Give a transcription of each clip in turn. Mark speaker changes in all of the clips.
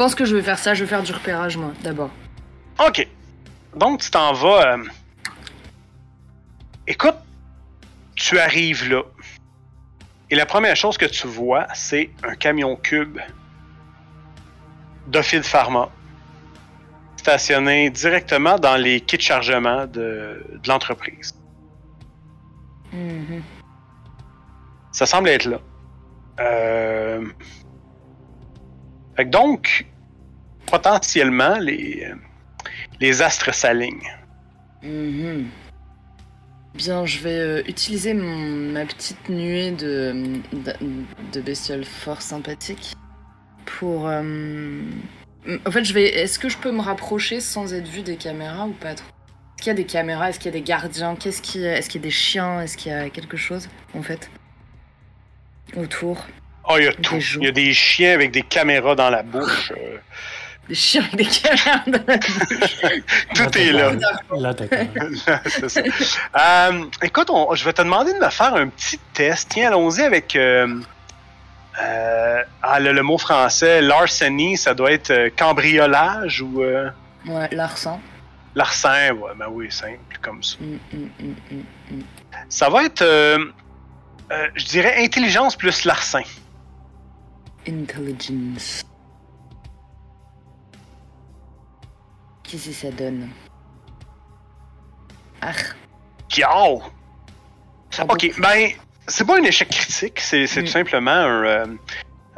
Speaker 1: pense que je vais faire ça, je vais faire du repérage moi, d'abord.
Speaker 2: Ok. Donc, tu t'en vas. euh, Écoute, tu arrives là. Et la première chose que tu vois, c'est un camion cube d'Ophid Pharma stationné directement dans les kits de chargement de, de l'entreprise.
Speaker 1: Mhm.
Speaker 2: Ça semble être là. Euh... Fait que donc, potentiellement, les, euh, les astres s'alignent.
Speaker 1: Mhm. Bien, je vais euh, utiliser mon- ma petite nuée de, de, de bestioles fort sympathiques pour. euh, En fait, je vais. Est-ce que je peux me rapprocher sans être vu des caméras ou pas trop? Est-ce qu'il y a des caméras? Est-ce qu'il y a des gardiens? Qu'est-ce qui... Est-ce qu'il y a des chiens? Est-ce qu'il y a quelque chose en fait autour?
Speaker 2: Oh, il y a tout. Il y a des chiens avec des caméras dans la bouche.
Speaker 1: Des chiens avec des caméras dans la bouche.
Speaker 2: tout est là.
Speaker 3: Là, d'accord.
Speaker 2: C'est ça. Euh, écoute, on- je vais te demander de me faire un petit test. Tiens, allons-y avec euh, euh, ah, le, le mot français. Larceny, ça doit être euh, cambriolage ou euh,
Speaker 1: Ouais, larcin.
Speaker 2: larcin. Ouais, ben oui, simple comme ça.
Speaker 1: Mm, mm, mm, mm, mm.
Speaker 2: Ça va être, euh, euh, je dirais, intelligence plus larcin.
Speaker 1: Intelligence. Qu'est-ce que ça donne Ah, pardon.
Speaker 2: Ok, ben, c'est pas un échec critique, c'est c'est
Speaker 1: Mm.
Speaker 2: tout simplement un, euh,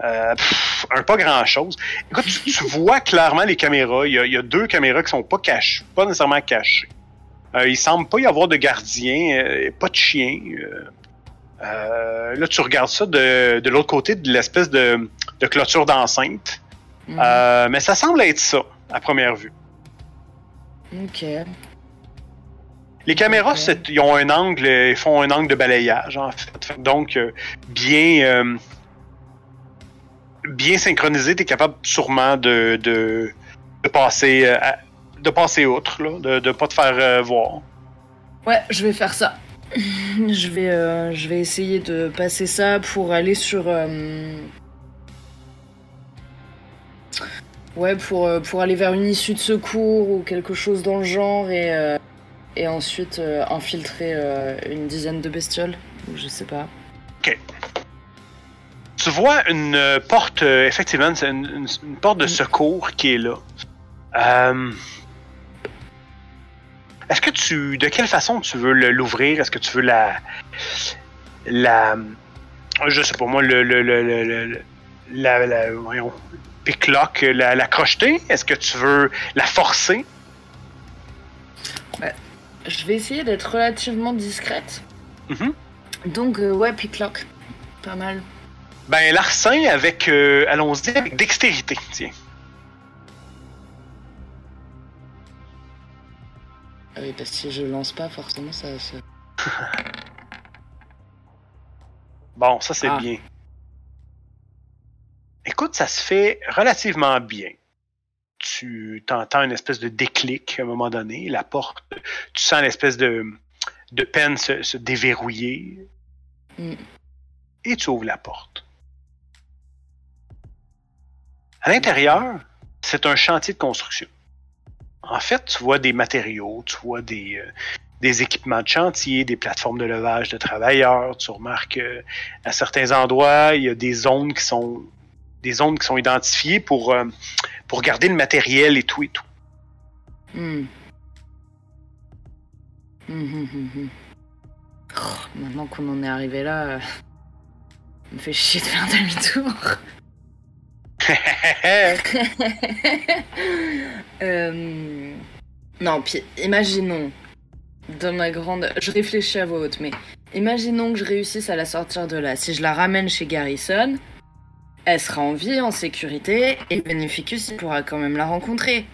Speaker 2: euh, pff, un pas grand chose. Écoute, tu, tu vois clairement les caméras. Il y, a, il y a deux caméras qui sont pas cachées, pas nécessairement cachées. Euh, il semble pas y avoir de gardien, euh, pas de chien. là, tu regardes ça de, de l'autre côté de l'espèce de, de clôture d'enceinte. Euh, mais ça semble être ça, à première vue.
Speaker 1: Ok.
Speaker 2: Les caméras,
Speaker 1: Ok.
Speaker 2: c'est- ils ont un angle, ils font un angle de balayage, en fait. Donc, euh, bien, euh, bien synchronisé, tu es capable sûrement de, de, de passer, euh, de passer outre, là, de ne pas te faire voir.
Speaker 1: Ouais, je vais faire ça. je, vais, je vais essayer de passer ça pour aller sur. Ouais, pour, euh, pour aller vers une issue de secours ou quelque chose dans le genre et, euh, et ensuite euh, infiltrer euh, une dizaine de bestioles. Ou je sais pas.
Speaker 2: Tu vois une porte, effectivement, c'est une, une- une porte de secours qui est là. Est-ce que tu. De quelle façon tu veux l'ouvrir? Est-ce que tu veux la. La. Je sais pas moi, le. le, le, le- le- le- la. la voyons. Picklock, la, la crocheter? Est-ce que tu veux la forcer?
Speaker 1: Je vais essayer d'être relativement discrète.
Speaker 2: Mhm.
Speaker 1: Donc, euh, ouais, picklock. Pas mal.
Speaker 2: Ben, larcin avec. euh, Allons-y avec dextérité, tiens.
Speaker 1: Ah oui, parce que si je lance pas, forcément, ça. ça...
Speaker 2: Bon, ça c'est
Speaker 1: Ah.
Speaker 2: bien. Écoute, ça se fait relativement bien. Tu t'entends une espèce de déclic à un moment donné, la porte, tu sens l'espèce de, de peine se, se déverrouiller
Speaker 1: Mm.
Speaker 2: et tu ouvres la porte. À l'intérieur, c'est un chantier de construction. En fait, tu vois des matériaux, tu vois des, euh, des équipements de chantier, des plateformes de levage de travailleurs. Tu remarques euh, à certains endroits, il y a des zones qui sont des zones qui sont identifiées pour, euh, pour garder le matériel et tout et tout.
Speaker 1: Hmm. Hmm, hmm. Oh, maintenant qu'on en est arrivé là, euh, ça me fait chier de faire demi-tour. Euh, Non, puis imaginons, dans ma grande... Je réfléchis à voix haute, mais imaginons que je réussisse à la sortir de là. Si je la ramène chez Garrison, elle sera en vie, en sécurité, et Beneficus, il pourra quand même la rencontrer.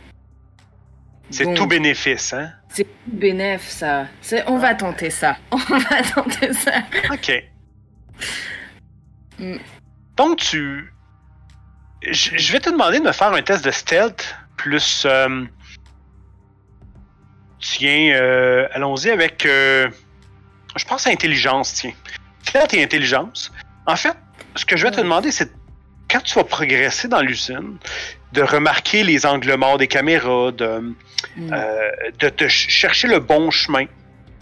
Speaker 2: C'est tout bénéfice, hein?
Speaker 1: C'est bénéf, ça. C'est... On va tenter ça. On va tenter ça.
Speaker 2: OK.
Speaker 1: Mm.
Speaker 2: Donc, tu. Je je vais te demander de me faire un test de stealth plus. euh, Tiens, euh, allons-y avec. euh, Je pense à intelligence, tiens. Stealth et intelligence. En fait, ce que je vais te demander, c'est quand tu vas progresser dans l'usine, de remarquer les angles morts des caméras, de,
Speaker 1: Mm.
Speaker 2: euh, de ch- chercher le bon chemin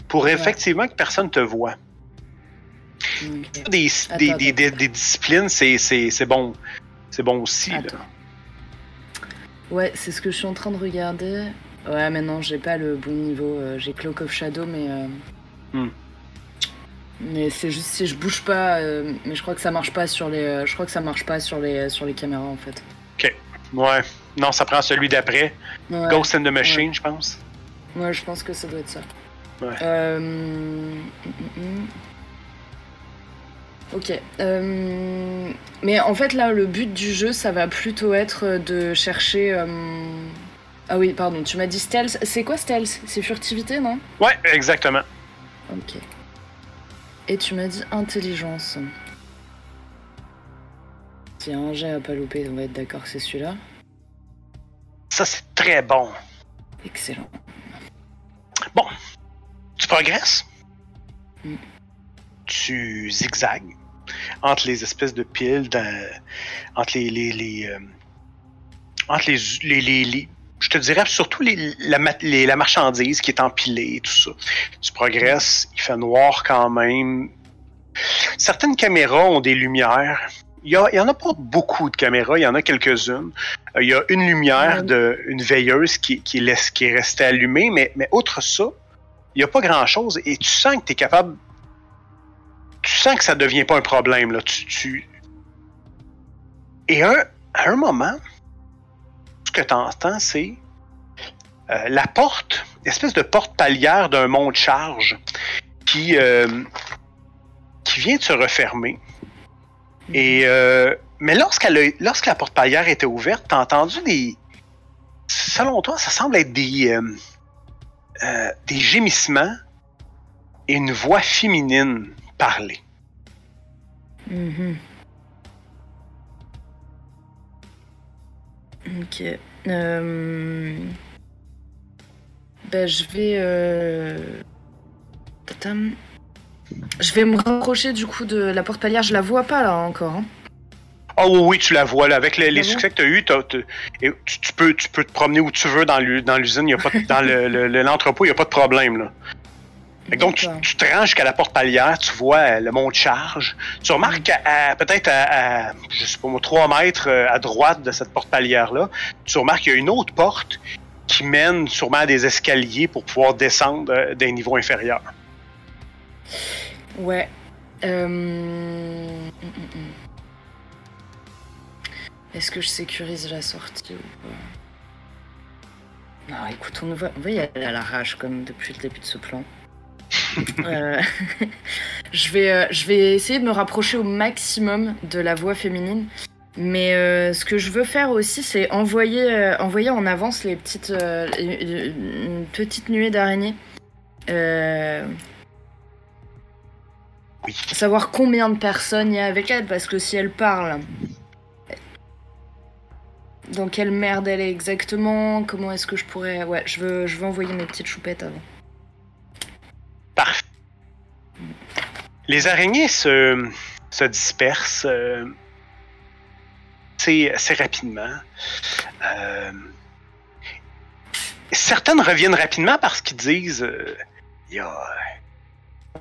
Speaker 2: pour
Speaker 1: Ouais.
Speaker 2: effectivement que personne te voit.
Speaker 1: Ok.
Speaker 2: Des,
Speaker 1: Attends,
Speaker 2: des,
Speaker 1: attends.
Speaker 2: des, des- des disciplines, c'est, bon. C'est bon aussi. là.
Speaker 1: Ouais, c'est ce que je suis en train de regarder. Ouais, mais non, j'ai pas le bon niveau. euh, j'ai Cloak of Shadow, mais. euh,
Speaker 2: Hmm.
Speaker 1: Mais c'est juste si je bouge pas. euh, Mais je crois que ça marche pas sur les. euh, Je crois que ça marche pas sur les sur les caméras en fait.
Speaker 2: Ouais. Non, ça prend celui d'après.
Speaker 1: Ouais.
Speaker 2: Ghost in the Machine, je pense.
Speaker 1: Ouais, je pense que ça doit être ça.
Speaker 2: Ouais.
Speaker 1: Euh. Ok. euh, Mais en fait, là, le but du jeu, ça va plutôt être de chercher. euh, Ah oui, pardon, tu m'as dit stealth. C'est quoi stealth? C'est furtivité, non?
Speaker 2: Ouais, exactement.
Speaker 1: Ok. Et tu m'as dit intelligence. Tiens, un jet à pas louper, on va être d'accord c'est celui-là.
Speaker 2: Ça, c'est très bon.
Speaker 1: Excellent.
Speaker 2: Tu progresses?
Speaker 1: Mm.
Speaker 2: Tu zigzags entre les espèces de piles, dans- entre les. les, les, euh, entre les, les, les- les- Je te dirais surtout les, la, mat- les- la marchandise qui est empilée et tout ça. Tu progresses, il fait noir quand même. Certaines caméras ont des lumières. Il y, a- il y en a pas beaucoup de caméras, il y en a quelques-unes. Euh, Il y a une lumière de une veilleuse qui, qui, laisse, qui est restée allumée, mais, mais outre ça, il n'y a pas grand-chose et tu sens que tu es capable. Tu sens que ça devient pas un problème. Là. Tu, tu- Et un, à un moment, que tu entends, c'est euh, la porte, espèce de porte palière d'un mont de charge qui, euh, qui vient de se refermer. Et, euh, mais lorsqu'elle lorsque la porte palière était ouverte, t'as entendu des. Selon toi, ça semble être des. des gémissements et une voix féminine parler.
Speaker 1: Mhm. Ok. Euh... Ben, je vais. Euh... Je vais me rapprocher du coup de la porte palière. Je la vois pas là encore. hein.
Speaker 2: Oh oui, tu la vois là. Avec les, succès que tu as eus, t'as- t'as- et tu, tu peux, tu peux te promener où tu veux dans l'u- dans l'usine. y a pas de- Dans le- le- le- l'entrepôt, il n'y a pas de problème. Là. Donc, tu, te rends jusqu'à la porte palière, tu vois euh, le mont de charge. Tu remarques peut-être à, à, je sais pas moi, 3 mètres euh, à droite de cette porte palière-là, tu remarques qu'il y a une autre porte qui mène sûrement à des escaliers pour pouvoir descendre euh, d'un niveau inférieur.
Speaker 1: Ouais. Euh... Est-ce que je sécurise la sortie ou pas? Non, écoute, on voit, on voit y aller à l'arrache comme depuis le début de ce plan. Euh, je, vais, euh, je vais essayer de me rapprocher au maximum de la voix féminine. Mais euh, ce que je veux faire aussi, c'est envoyer, euh, envoyer en avance les petites, euh, une une petite nuée d'araignées.
Speaker 2: Oui.
Speaker 1: savoir combien de personnes il y a avec elle, parce que si elle parle, dans quelle merde elle est exactement, comment est-ce que je pourrais... Ouais, je veux, je veux envoyer mes petites choupettes avant.
Speaker 2: Les araignées se, se dispersent euh, assez, assez rapidement. Euh, certaines reviennent rapidement parce qu'ils disent euh, il y a,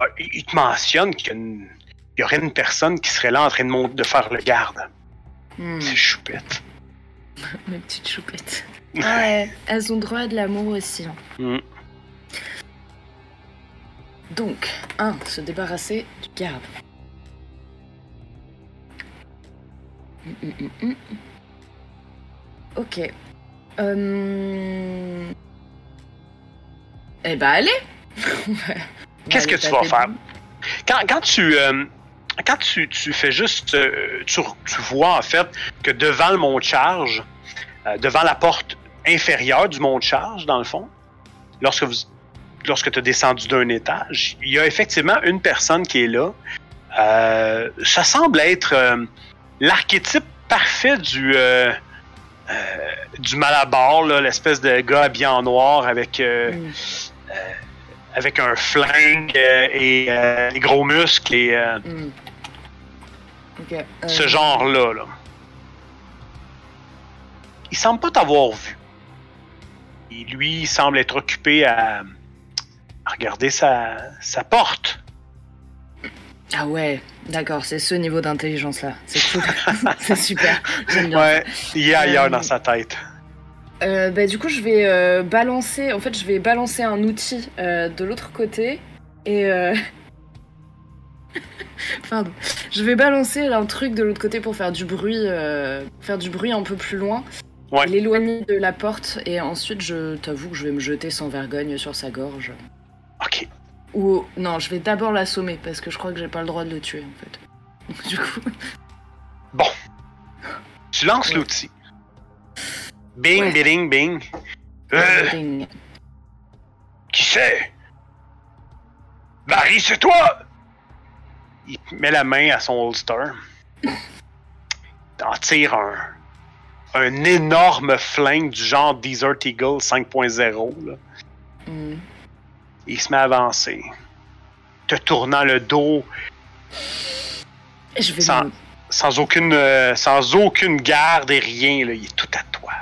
Speaker 2: euh, ils te mentionnent qu'il y, a une- il y aurait une personne qui serait là en train de, monter, de faire le garde.
Speaker 1: Hmm,
Speaker 2: C'est choupette.
Speaker 1: mes petites choupettes. Ouais, elles ont droit à de l'amour aussi. hein.
Speaker 2: Mm.
Speaker 1: Donc, 1. Se débarrasser du garde. Hum, hum, hum. Ok. Euh... Eh ben, allez
Speaker 2: Qu'est-ce que tu vas faire? Quand, quand tu euh, quand tu, tu fais juste euh, tu, vois en fait que devant le mont de charge, devant la porte inférieure du mont de charge, dans le fond, lorsque vous lorsque tu as descendu d'un étage, il y a effectivement une personne qui est là. Euh, ça semble être euh, l'archétype parfait du euh, du malabar, l'espèce de gars habillé en noir avec avec un flingue et des gros muscles et euh, ce genre-là. Là. il semble pas t'avoir vu. Et lui, il semble être occupé à, à regarder sa, sa porte.
Speaker 1: Ah ouais, d'accord, c'est ce niveau d'intelligence là. C'est cool. c'est super. J'aime bien.
Speaker 2: Ouais, il est ailleurs
Speaker 1: Euh,
Speaker 2: dans sa tête.
Speaker 1: Euh, bah, du coup, je vais euh, balancer. En fait, je vais balancer un outil euh, de l'autre côté et. euh, Pardon. Je vais balancer un truc de l'autre côté pour faire du bruit, faire du bruit un peu plus loin,
Speaker 2: Ouais.
Speaker 1: l'éloigner de la porte. Et ensuite, je t'avoue que je vais me jeter sans vergogne sur sa gorge. Ou non, je vais d'abord l'assommer parce que je crois que j'ai pas le droit de le tuer en fait. Donc, du coup,
Speaker 2: Tu lances
Speaker 1: Ouais.
Speaker 2: l'outil. Bing,
Speaker 1: Ouais.
Speaker 2: bing, bing. Euh,
Speaker 1: ding.
Speaker 2: qui c'est? Barry, c'est toi! Il met la main à son holster. T'en tire un, un énorme flingue du genre Desert Eagle 5.0. là. Il se met à avancer. Te tournant le dos
Speaker 1: je vais
Speaker 2: Sans-
Speaker 1: me-
Speaker 2: sans aucune, euh, sans aucune garde et rien. Là. Il est tout à toi.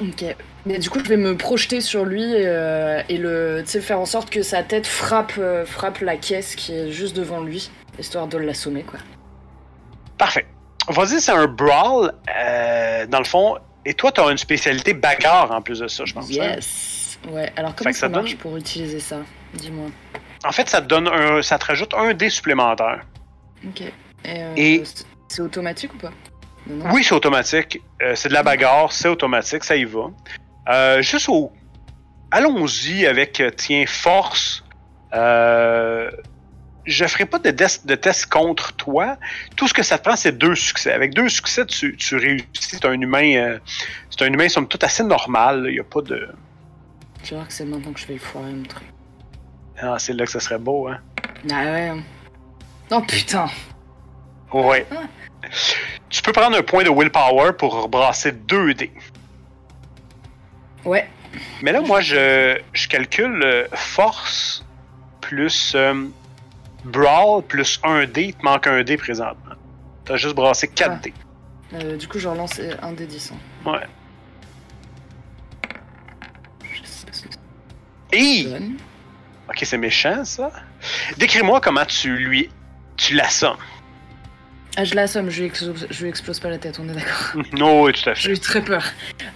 Speaker 1: Ok. Mais du coup, je vais me projeter sur lui euh, et le, faire en sorte que sa tête frappe, euh, frappe la caisse qui est juste devant lui, histoire de l'assommer, quoi.
Speaker 2: Parfait. Vas-y, c'est un brawl, dans le fond. Et toi, tu as une spécialité bagarre en plus de ça, je pense. hein?
Speaker 1: Ouais. Alors comment ça,
Speaker 2: ça
Speaker 1: marche
Speaker 2: donne-
Speaker 1: pour utiliser ça Dis-moi?
Speaker 2: En fait, ça te donne un, ça te rajoute un dé supplémentaire.
Speaker 1: Ok. Et, euh,
Speaker 2: Et-
Speaker 1: c'est- automatique ou pas? Non, non?
Speaker 2: Oui, c'est automatique. Euh, c'est de la bagarre, c'est automatique, ça y va. Euh, juste au. Allons-y avec, tiens, force. Euh, je ferai pas de, test- de test contre toi. Tout ce que ça te prend, c'est deux succès. Avec deux succès, tu, tu réussis. C'est un humain. euh, c'est un humain, somme toute, assez normal. Il n'y a pas de.
Speaker 1: Tu vois que c'est maintenant que je vais le foirer mon truc.
Speaker 2: Ah, c'est là que ça serait beau, hein.
Speaker 1: Ah ouais. Oh putain.
Speaker 2: Ouais.
Speaker 1: Ah.
Speaker 2: Tu peux prendre un point de willpower pour brasser deux dés.
Speaker 1: Ouais.
Speaker 2: Mais là, moi, je, je calcule euh, force plus euh, brawl plus un dé. Il te manque un dé présentement. T'as juste brassé 4
Speaker 1: Ah.
Speaker 2: dés.
Speaker 1: Euh, du coup, je relance un des 10. hein.
Speaker 2: Ouais. Ok, c'est méchant, ça. Décris-moi comment tu lui... Tu l'assommes.
Speaker 1: Ah, je l'assomme, je, je lui explose pas la tête, on est d'accord.
Speaker 2: non, oui, tout à fait.
Speaker 1: J'ai eu très peur.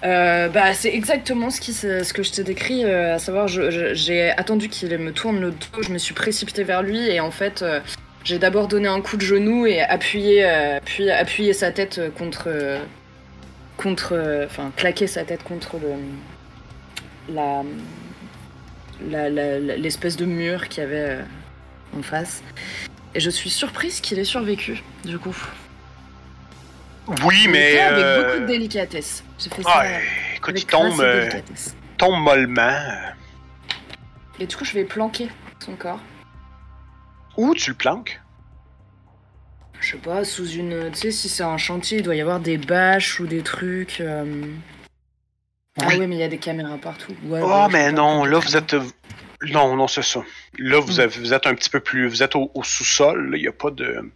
Speaker 1: Euh, bah, c'est exactement ce, qui, ce que je t'ai décrit, euh, à savoir, j'ai attendu qu'il me tourne le dos, je me suis précipitée vers lui et en fait, euh, j'ai d'abord donné un coup de genou et appuyé, puis appuyé sa tête contre, contre, enfin, claqué sa tête contre le, la- l'espèce de mur qu'il y avait euh, en face. Et je suis surprise qu'il ait survécu, du coup.
Speaker 2: Oui, mais...
Speaker 1: avec
Speaker 2: euh,
Speaker 1: beaucoup de délicatesse. J'ai fait ça.
Speaker 2: ah, écoute,
Speaker 1: avec
Speaker 2: il tombe, euh, tombe mollement.
Speaker 1: Et du coup, je vais planquer son corps.
Speaker 2: Où tu le planques?
Speaker 1: Je sais pas, sous une. Tu sais, si c'est un chantier, il doit y avoir des bâches ou des trucs. euh, Ah
Speaker 2: Oui.
Speaker 1: mais il y a des caméras partout. Ouais,
Speaker 2: Oh,
Speaker 1: ouais,
Speaker 2: mais non, là, vous êtes... Non, non, c'est ça. Là, vous,
Speaker 1: Mm.
Speaker 2: avez- vous êtes un petit peu plus... Vous êtes au, au sous-sol, il n'y a pas de...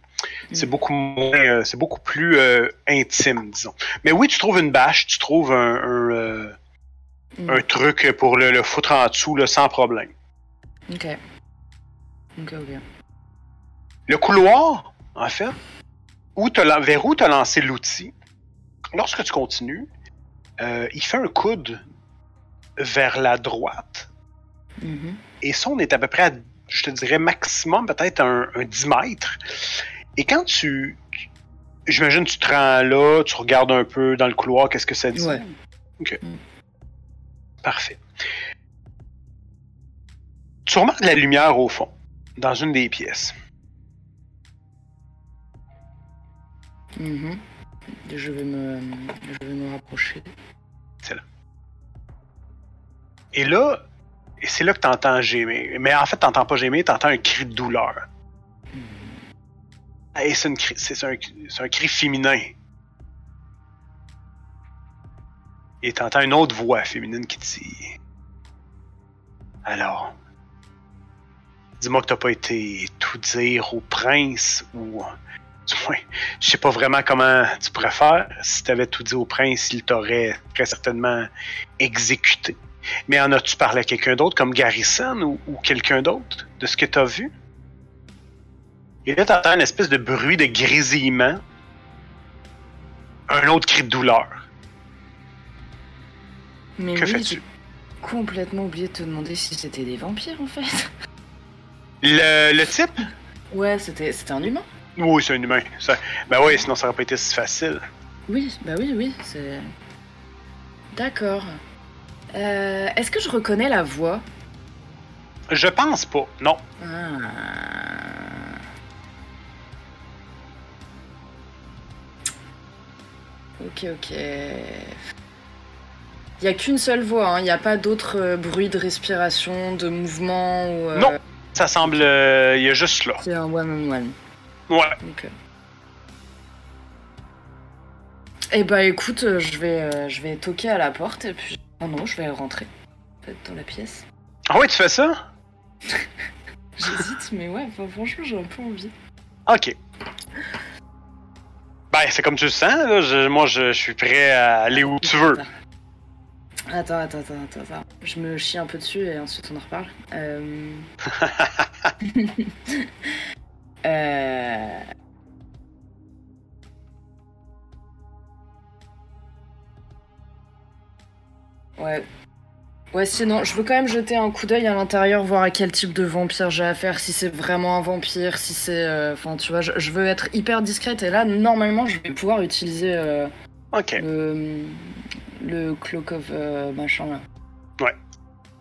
Speaker 2: C'est
Speaker 1: Mm.
Speaker 2: beaucoup moins... euh, c'est beaucoup plus euh, intime, disons. Mais oui, tu trouves une bâche, tu trouves un, un, euh,
Speaker 1: Mm.
Speaker 2: un truc pour le, le foutre en dessous, là, sans problème.
Speaker 1: Ok. Ok, ok.
Speaker 2: Le couloir, en fait, où vers où tu as lancé l'outil, lorsque tu continues, euh, il fait un coude vers la droite.
Speaker 1: Mhm.
Speaker 2: Et ça, on est à peu près à, je te dirais, maximum peut-être un, un 10 mètres. Et quand tu. J'imagine tu te rends là, tu regardes un peu dans le couloir, qu'est-ce que ça dit?
Speaker 1: Ouais.
Speaker 2: Ok.
Speaker 1: Mm.
Speaker 2: Parfait. Tu remarques de la lumière au fond, dans une des pièces.
Speaker 1: Mhm. Je vais me. Je vais me rapprocher.
Speaker 2: Et là, et c'est là que tu entends gémir. Mais en fait, tu n'entends pas gémir, tu entends un cri de douleur. Et c'est, c'est un, c'est un cri féminin. Et tu entends une autre voix féminine qui dit Alors, dis-moi que t'as pas été tout dire au prince ou Du moins, je sais pas vraiment comment tu pourrais faire. Si tu avais tout dit au prince, il t'aurait très certainement exécuté. Mais en as-tu parlé à quelqu'un d'autre, comme Garrison ou, ou quelqu'un d'autre, de ce que tu as vu? Et là, t'entends une espèce de bruit de grésillement. Un autre cri de douleur.
Speaker 1: Mais
Speaker 2: Que
Speaker 1: oui,
Speaker 2: fais-tu?
Speaker 1: complètement oublié de te demander si c'était des vampires en fait.
Speaker 2: Le, le type?
Speaker 1: Ouais, c'était un humain.
Speaker 2: Oui, c'est un humain. Ça... Ben oui, sinon ça aurait pas été si facile.
Speaker 1: Oui, bah oui, oui, c'est. D'accord. Euh, Est-ce que je reconnais la voix?
Speaker 2: Je pense pas. Non.
Speaker 1: Ah. Ok, ok. Il n'y a qu'une seule voix, il n'y a pas d'autres euh, bruits de respiration, de mouvement ou. euh,
Speaker 2: Non. Ça semble. euh, Il y a juste là.
Speaker 1: C'est un one-on-one.
Speaker 2: Ouais.
Speaker 1: Ok. Eh bah écoute, euh, je vais, euh, je vais toquer à la porte et puis. Oh non, je vais rentrer. En fait, dans la pièce.
Speaker 2: Ah ouais, tu fais ça?
Speaker 1: J'hésite, mais ouais, enfin, franchement, j'ai un peu envie.
Speaker 2: Ok. Ben, c'est comme tu le sens, là. Je- moi, je, je suis prêt à aller où tu veux.
Speaker 1: Attends, attends, attends, attends, attends. Je me chie un peu dessus et ensuite on en reparle. Euh... euh... Ouais. Ouais, sinon, je veux quand même jeter un coup d'œil à l'intérieur, voir à quel type de vampire j'ai affaire, si c'est vraiment un vampire, si c'est... euh, Enfin, tu vois, je, je veux être hyper discrète et là, normalement, je vais pouvoir utiliser euh,
Speaker 2: Ok.
Speaker 1: le, le cloak of euh, machin là.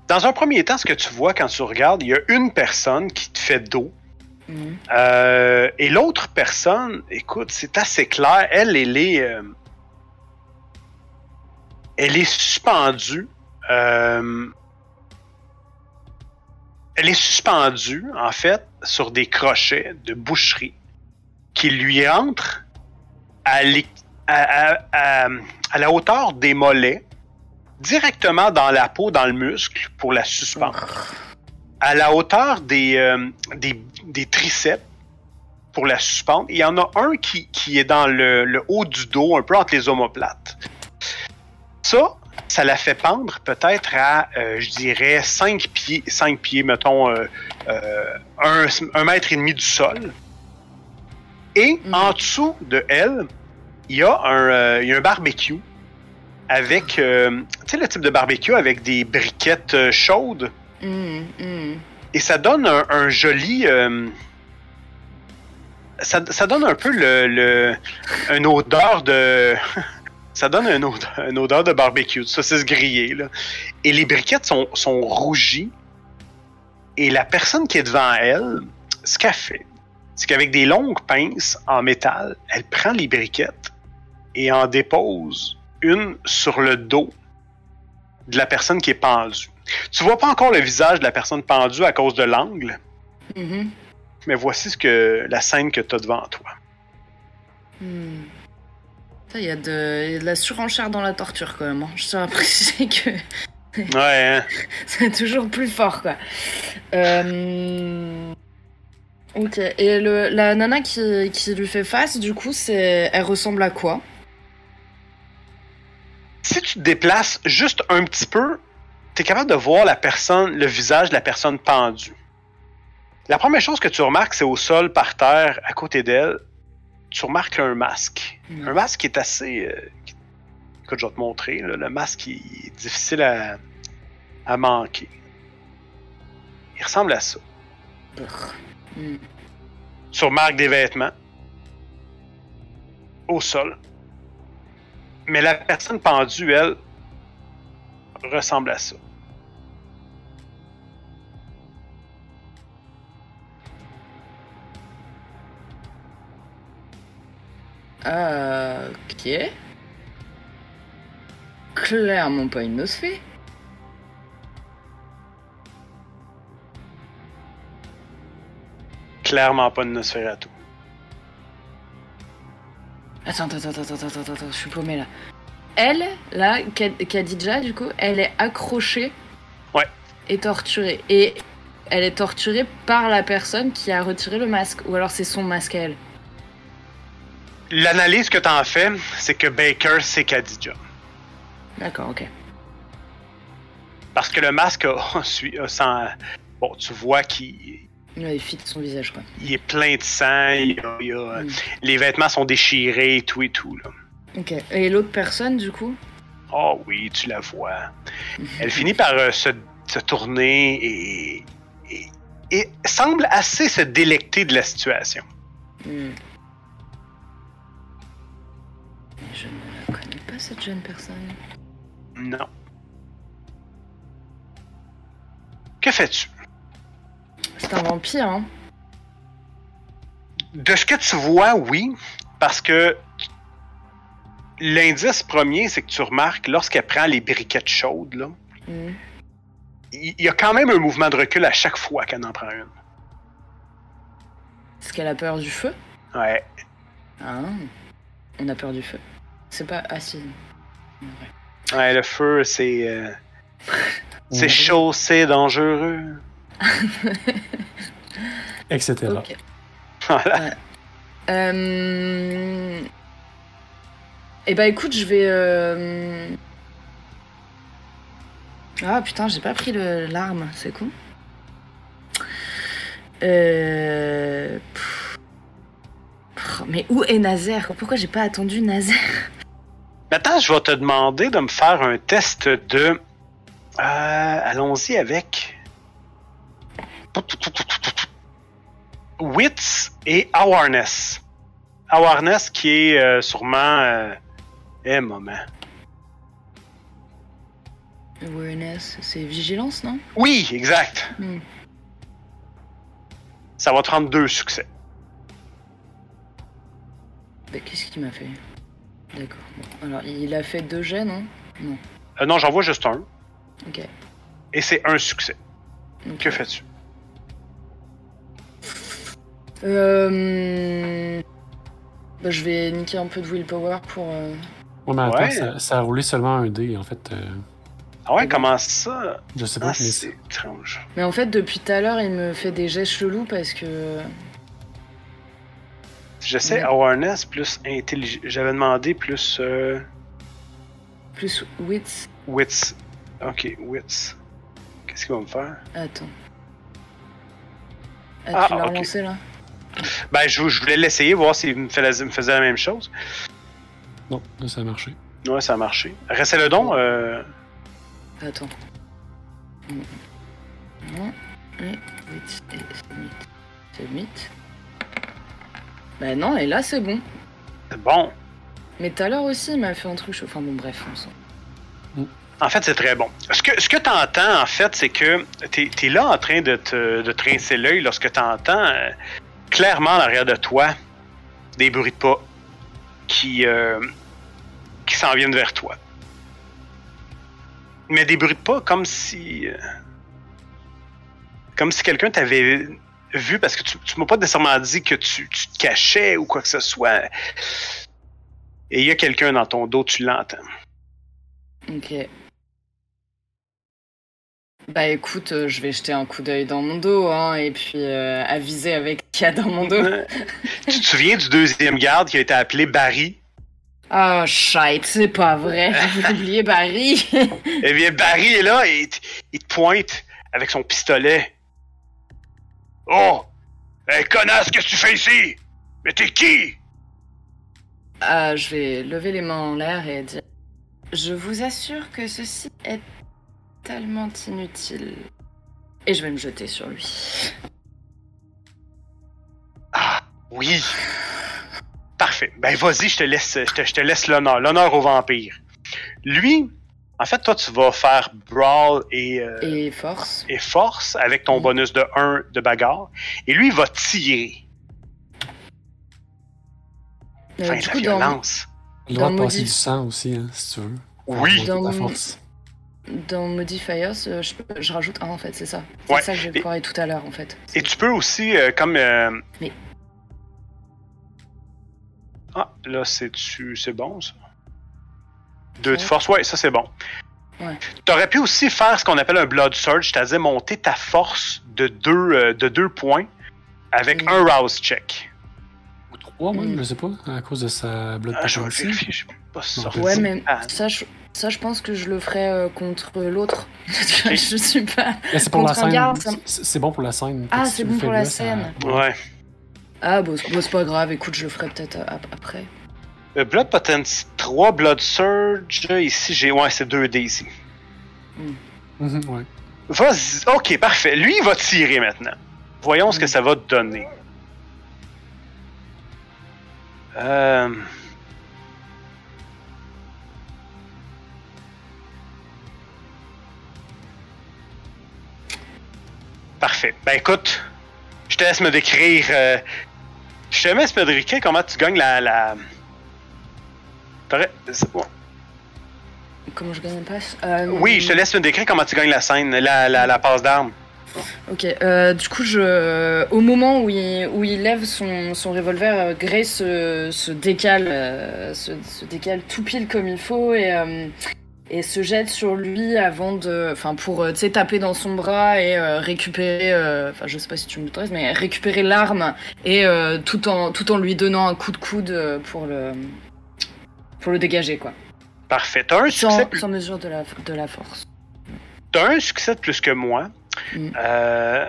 Speaker 2: Dans un premier temps, ce que tu vois quand tu regardes, il y a une personne qui te fait dos.
Speaker 1: Mhm.
Speaker 2: Euh, et l'autre personne, écoute, c'est assez clair. Elle, elle est. euh, elle est suspendue. euh, elle est suspendue, en fait, sur des crochets de boucherie qui lui entrent à, la hauteur des mollets, directement dans la peau, dans le muscle, pour la suspendre à la hauteur des, euh, des, des triceps pour la suspendre. Il y en a un qui, qui est dans le, le haut du dos, un peu entre les omoplates. Ça, ça la fait pendre peut-être à, euh, je dirais, 5 pieds, 5 pieds, mettons, euh, euh, un, un mètre et demi du sol. Et
Speaker 1: Mhm.
Speaker 2: en dessous de elle, il y a un, euh, il y a un barbecue avec, euh, tu sais, le type de barbecue avec des briquettes euh, chaudes.
Speaker 1: Mhm, mhm.
Speaker 2: Et ça donne un, joli. euh, ça, donne un peu le, une odeur de. ça donne une odeur, une odeur de barbecue, de saucisse grillée. Là. Et les briquettes sont, sont rougies. Et la personne qui est devant elle, ce qu'elle fait, c'est qu'avec des longues pinces en métal, elle prend les briquettes et en dépose une sur le dos de la personne qui est pendue. Tu vois pas encore le visage de la personne pendue à cause de l'angle,
Speaker 1: Mhm.
Speaker 2: mais voici ce que la scène que tu as devant toi.
Speaker 1: Hmm. Il y, a de il y a de la surenchère dans la torture quand même. hein. Je tiens à préciser que
Speaker 2: Ouais, hein?
Speaker 1: c'est toujours plus fort quoi. Euh, Ok, et le, la nana qui, qui lui fait face, du coup, c'est, elle ressemble à quoi?
Speaker 2: Si tu te déplaces juste un petit peu, tu es capable de voir la personne, le visage de la personne pendue. La première chose que tu remarques, c'est au sol, par terre, à côté d'elle, tu remarques un masque.
Speaker 1: Hmm.
Speaker 2: Un masque qui est assez. euh, qui- Écoute, je vais te montrer. là. le masque il est difficile à, à manquer. Il ressemble à ça.
Speaker 1: Hmm.
Speaker 2: Tu remarques des vêtements au sol. Mais la personne pendue, elle, ressemble à ça.
Speaker 1: Euh, ok. Clairement pas une nosfée.
Speaker 2: Clairement pas de Nosferatu.
Speaker 1: Attends, attends, attends, attends, attends, attends, attends, je suis paumée là. Elle, là, Khadija, du coup, elle est accrochée.
Speaker 2: Ouais.
Speaker 1: Et torturée. Et elle est torturée par la personne qui a retiré le masque. Ou alors c'est son masque à elle.
Speaker 2: L'analyse que tu en fais, c'est que Baker, c'est Khadija.
Speaker 1: D'accord, ok.
Speaker 2: Parce que le masque a, a- a sans- Bon, tu vois qu'il
Speaker 1: il fit son visage, quoi.
Speaker 2: il est plein de sang, il a- il a-
Speaker 1: Mm.
Speaker 2: les vêtements sont déchirés et tout et tout. Là.
Speaker 1: Ok. Et l'autre personne, du coup?
Speaker 2: Oh oui, tu la vois. Elle finit par euh, se, se tourner et, et, et semble assez se délecter de la situation.
Speaker 1: Hmm. Mais Je ne la connais pas, cette jeune personne.
Speaker 2: Non. Que fais-tu?
Speaker 1: C'est un vampire, hein
Speaker 2: De ce que tu vois, oui, parce que l'indice premier, c'est que tu remarques, lorsqu'elle prend les briquettes chaudes, là, il il y a quand même un mouvement de recul à chaque fois qu'elle en prend une.
Speaker 1: Est-ce qu'elle a peur du feu?
Speaker 2: Ouais.
Speaker 1: Ah. On a peur du feu. C'est pas. Ah si. Ouais.
Speaker 2: Ouais, le feu, c'est. euh, c'est chaud, c'est dangereux.
Speaker 3: Etc.
Speaker 2: Voilà.
Speaker 1: Euh... Eh bah écoute, je vais. euh, Ah putain, j'ai pas pris le- l'arme, c'est con. Euh... pff. Mais où est Nazaire? Pourquoi j'ai pas attendu Nazaire?
Speaker 2: Maintenant, je vais te demander de me faire un test de. Euh, Allons-y avec. Wits et Awareness. Awareness qui est euh, sûrement. Euh... Eh, moment.
Speaker 1: Awareness, c'est vigilance, non?
Speaker 2: Oui, exact.
Speaker 1: Hmm.
Speaker 2: Ça va te prendre deux succès.
Speaker 1: Bah, Qu'est-ce qu'il m'a fait D'accord. Bon. Alors, il a fait deux jets, non?
Speaker 2: Euh, non, j'en vois juste un.
Speaker 1: Ok.
Speaker 2: Et c'est un succès. Que fais-tu?
Speaker 1: Euh... Bah, je vais niquer un peu de willpower pour. euh,
Speaker 3: Ouais, mais attends,
Speaker 2: Ouais.
Speaker 3: ça, ça a roulé seulement un dé, en fait. euh,
Speaker 2: Ah ouais, comment ça?
Speaker 3: je sais pas,
Speaker 2: Ah,
Speaker 3: mais
Speaker 2: c'est étrange.
Speaker 1: Mais en fait, depuis tout à l'heure, il me fait des gestes chelous parce que.
Speaker 2: Je sais,
Speaker 1: Ouais.
Speaker 2: awareness plus intelligence. J'avais demandé plus euh,
Speaker 1: Plus wits.
Speaker 2: wits. Ok, wits. Qu'est-ce qu'il va me faire?
Speaker 1: Attends. Ah,
Speaker 2: Ah,
Speaker 1: tu l'as
Speaker 2: ok.
Speaker 1: relancé là?
Speaker 2: Ben, je, je voulais l'essayer, voir s'il me, fait la- me faisait la même chose.
Speaker 3: non, là, ça a marché.
Speaker 2: Ouais, ça a marché. Restez le don. Euh...
Speaker 1: Attends. Non. Et wits et submit. Submit. Bah non, et là c'est bon.
Speaker 2: c'est Bon.
Speaker 1: Mais tout à l'heure aussi, il m'a fait un truc chaud. Enfin bon, bref, on s'en.
Speaker 2: En fait, c'est très bon. Ce que, ce que tu entends, en fait, c'est que tu es, là en train de te de trincer l'œil lorsque tu entends clairement en arrière de toi des bruits de pas qui, euh, qui s'en viennent vers toi. Mais des bruits de pas comme si. euh, comme si quelqu'un t'avait vu parce que tu, tu m'as pas nécessairement dit que tu, tu te cachais ou quoi que ce soit. Et il y a quelqu'un dans ton dos, tu l'entends.
Speaker 1: Ok. Bah écoute, euh, je vais jeter un coup d'œil dans mon dos, hein, et puis euh, aviser avec ce qu'il y a dans mon dos.
Speaker 2: tu te souviens du deuxième garde qui a été appelé Barry?
Speaker 1: Ah, shite, c'est pas vrai. J'ai oublié Barry.
Speaker 2: Eh bien, Barry est là et il te pointe avec son pistolet. Oh! Hey, connasse, qu'est-ce que tu fais ici? Mais t'es qui?
Speaker 1: Ah, je vais lever les mains en l'air et dire Je vous assure que ceci est tellement inutile. Et je vais me jeter sur lui.
Speaker 2: Ah, oui. Parfait. Ben, vas-y, je te laisse, je te, je te laisse l'honneur. L'honneur au vampire. Lui, en fait, toi, tu vas faire Brawl et, euh,
Speaker 1: Et force.
Speaker 2: et Force avec ton
Speaker 1: Mhm.
Speaker 2: bonus de 1 de bagarre. Et lui, il va tirer.
Speaker 1: Euh,
Speaker 2: Fin de la
Speaker 1: coup, dans,
Speaker 2: violence.
Speaker 3: Le droit
Speaker 1: Dans
Speaker 3: de passer du sang aussi, hein, si tu veux.
Speaker 2: Oui.
Speaker 1: Dans
Speaker 3: ta force.
Speaker 1: dans Modifiers, euh, je, peux- je rajoute un en fait, c'est ça. C'est
Speaker 2: Ouais.
Speaker 1: ça que j'ai
Speaker 2: Et-
Speaker 1: parlé tout à l'heure en fait.
Speaker 2: Et tu peux aussi, euh, comme. euh,
Speaker 1: Mais-
Speaker 2: Ah, là, c'est-tu. C'est bon, ça? Deux de force, ouais, ça c'est bon.
Speaker 1: Ouais.
Speaker 2: Tu aurais pu aussi faire ce qu'on appelle un Blood Surge, c'est-à-dire monter ta force de deux, euh, de deux points avec
Speaker 1: Mhm.
Speaker 2: un Rouse check. Ou
Speaker 3: 3, moi,
Speaker 1: Mm.
Speaker 3: je sais pas, à cause de sa blood
Speaker 2: Ah, je vérifier, je suis pas.
Speaker 3: Non,
Speaker 1: Ouais, mais
Speaker 2: Ah.
Speaker 1: ça je, ça, je pense que je le ferai euh, contre l'autre. je suis pas.
Speaker 3: C'est pour la scène. c'est- bon pour la scène.
Speaker 1: Ah, c'est bon pour la
Speaker 3: là, ça-
Speaker 1: scène.
Speaker 2: Ouais.
Speaker 1: Ah, bon, c'est bon, c'est pas grave, écoute, je le ferai peut-être euh, ap- après.
Speaker 2: Euh, Blood Potency 3, Blood Surge, ici j'ai. Ouais, c'est 2D ici.
Speaker 3: Mhm, ouais.
Speaker 2: Vas-y. Ok, parfait. Lui, il va tirer maintenant. Voyons ce que ça va te donner. Euh... Parfait. Ben écoute, je te laisse me décrire. euh, Je te laisse me décrire comment tu gagnes la. la... C'est bon.
Speaker 1: Comment je gagne une passe Euh,
Speaker 2: Oui, je te laisse me décrire comment tu gagnes la scène, la, la, la passe d'armes.
Speaker 1: Ok, euh, du coup, je, au moment où il, où il lève son, son revolver, euh, Gray se, se décale, euh, se, se décale tout pile comme il faut et, et se jette sur lui avant de, enfin pour, taper dans son bras et récupérer, enfin je sais pas si tu mais récupérer l'arme et tout en tout en lui donnant un coup de coude pour le pour le dégager quoi,
Speaker 2: Parfait. T'as un succès
Speaker 1: sans,
Speaker 2: plus
Speaker 1: sans mesure de la de la force.
Speaker 2: T'as un succès de plus que moi.
Speaker 1: Mm.
Speaker 2: Euh,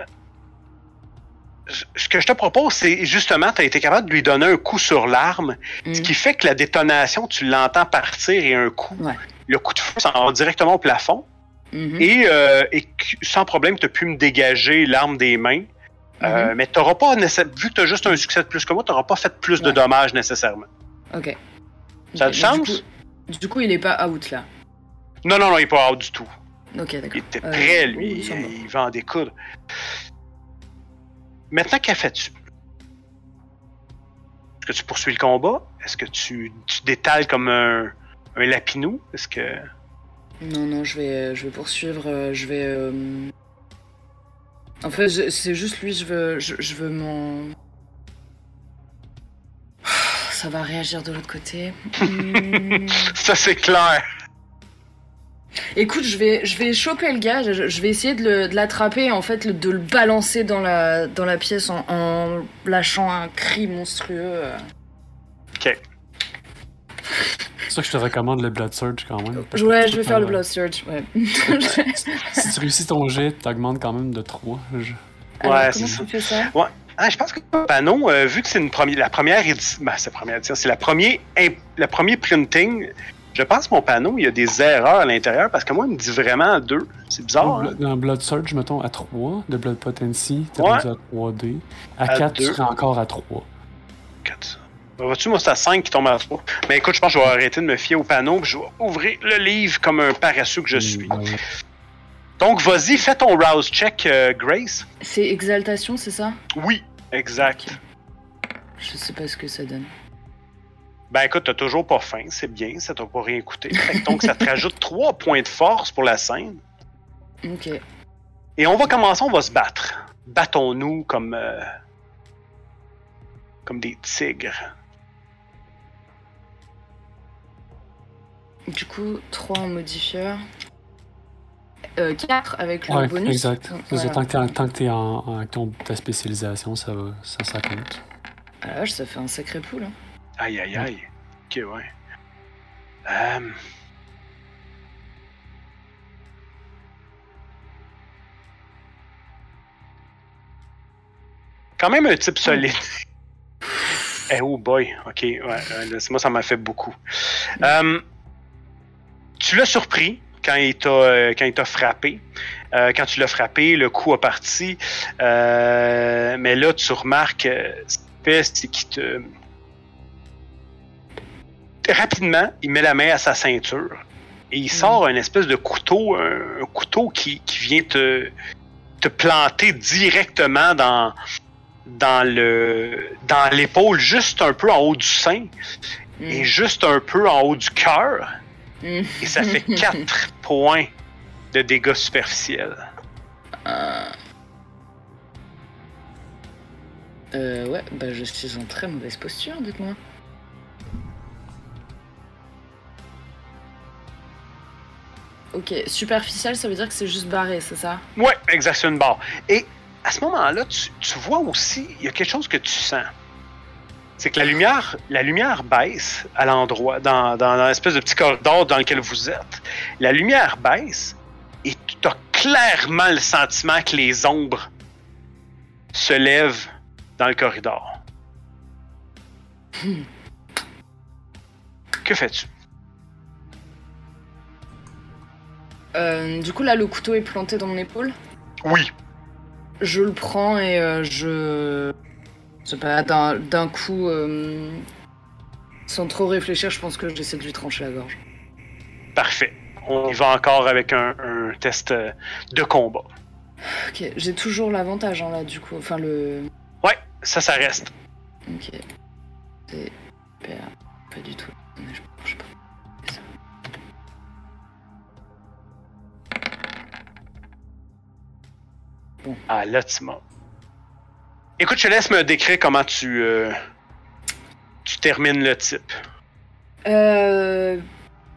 Speaker 2: ce que je te propose, c'est justement, tu as été capable de lui donner un coup sur l'arme, ce
Speaker 1: Mm.
Speaker 2: qui fait que la détonation, tu l'entends partir et un coup.
Speaker 1: Ouais.
Speaker 2: Le coup de feu s'en va directement au plafond.
Speaker 1: Mhm.
Speaker 2: Et, euh, et sans problème, tu as pu me dégager l'arme des mains. Euh,
Speaker 1: Mhm.
Speaker 2: mais t'auras pas vu que tu as juste un succès de plus que moi, tu n'auras pas fait plus de dommages nécessairement.
Speaker 1: Ok.
Speaker 2: Ça a du
Speaker 1: coup, du coup, il est pas out là.
Speaker 2: Non, non, non, il n'est pas out du tout.
Speaker 1: Ok, d'accord.
Speaker 2: Il était
Speaker 1: Euh,
Speaker 2: prêt, lui.
Speaker 1: va.
Speaker 2: il va en découdre. Maintenant, qu'as fais-tu? Est-ce que tu poursuis le combat? Est-ce que tu, tu détales comme un, un lapinou? Est-ce que.
Speaker 1: Non, non, je vais, je vais poursuivre. euh, Je vais. euh, En fait, c'est juste lui, je veux, je, je veux m'en. Ça va réagir de l'autre côté. Hmm.
Speaker 2: Ça, c'est clair.
Speaker 1: Écoute, je vais, je vais choper le gars. Je, je vais essayer de le- de l'attraper, en fait, le- de le balancer dans la, dans la pièce en, en lâchant un cri monstrueux.
Speaker 2: Ok.
Speaker 3: C'est ça que je te recommande le Blood Surge quand même.
Speaker 1: Ouais, je vais faire le Blood Surge. Ouais.
Speaker 3: Si tu réussis ton jet, t'augmentes quand même de 3.
Speaker 1: Alors,
Speaker 2: Ouais, c'est
Speaker 1: tu fais ça?
Speaker 2: Ah, je pense que Panon, euh, vu que c'est une première, la première édition, ben, c'est la première édition, c'est la première, imp- le premier printing. Je pense que mon panneau, il y a des erreurs à l'intérieur parce que moi, il me dit vraiment 2. C'est bizarre. hein?
Speaker 3: Dans Blood Surge, mettons, à 3 de Blood Potency, t'es
Speaker 2: Ouais.
Speaker 3: rendu à 3D. À,
Speaker 2: À
Speaker 3: 4, tu
Speaker 2: deux.
Speaker 3: serais encore à 3.
Speaker 2: Quatre. Ben, Vois-tu, moi, c'est à 5 qui tombe à 3. Mais écoute, je pense que je vais arrêter de me fier au panneau puis je vais ouvrir le livre comme un paresseux que je suis.
Speaker 3: Mm, ouais.
Speaker 2: Donc, vas-y, fais ton rouse check, euh, Grace.
Speaker 1: C'est exaltation, c'est ça?
Speaker 2: Oui, exact.
Speaker 1: Je sais pas ce que ça donne.
Speaker 2: Ben écoute, t'as toujours pas faim, c'est bien, ça t'a pas rien coûté. Donc, ça te rajoute 3 points de force pour la scène.
Speaker 1: Ok.
Speaker 2: Et on va commencer, on va se battre. Battons-nous comme. euh, comme des tigres.
Speaker 1: Du coup, 3 en modifieur. Euh, 4 avec le
Speaker 3: Ouais,
Speaker 1: bonus.
Speaker 3: exact.
Speaker 1: Donc, voilà.
Speaker 3: Tant que t'es en- tant que t'es en, en- ton, ta spécialisation, ça va, ça, ça compte.
Speaker 1: Ah la vache, ça fait un sacré pool. Hein.
Speaker 2: Aïe, aïe, aïe. Ok, ouais. Euh, Quand même un type solide. Eh oh boy, ok, ouais, c'est- moi ça m'a fait beaucoup. Euh, tu l'as surpris quand il t'a euh, quand il t'a frappé. Euh, quand tu l'as frappé, le coup a parti. Euh, mais là, tu remarques ce qu'il fait, c'est qu'il te rapidement, il met la main à sa ceinture et il sort un espèce de couteau, un, un couteau qui, qui vient te, te planter directement dans, dans le dans l'épaule, juste un peu en haut du sein et juste un peu en haut du cœur. Et ça fait 4 points de dégâts superficiels.
Speaker 1: Euh... euh, ouais, bah je suis en très mauvaise posture, dites-moi. Ok, superficiel, ça veut dire que c'est juste barré, c'est ça?
Speaker 2: Ouais, exact, c'est une barre. Et à ce moment-là, tu, tu vois aussi, il y a quelque chose que tu sens. C'est que la lumière, la lumière baisse à l'endroit, dans, dans, l'espèce de petit corridor dans lequel vous êtes. La lumière baisse et tu as clairement le sentiment que les ombres se lèvent dans le corridor. Que fais-tu?
Speaker 1: Euh, du coup, là, le couteau est planté dans mon épaule?
Speaker 2: Oui.
Speaker 1: Je le prends et euh, je. Je sais pas, d'un coup. euh, Sans trop réfléchir, je pense que j'essaie de lui trancher la gorge.
Speaker 2: Parfait. On y va encore avec un, un test euh, de combat.
Speaker 1: Ok, j'ai toujours l'avantage, hein, là, du coup. Enfin, le.
Speaker 2: Ouais, ça, ça reste.
Speaker 1: Ok. C'est. Super. Pas du tout. Je pas.
Speaker 2: Ah, là, tu m'as. Écoute, je te laisse me décrire comment tu, euh, tu termines le type.
Speaker 1: Euh.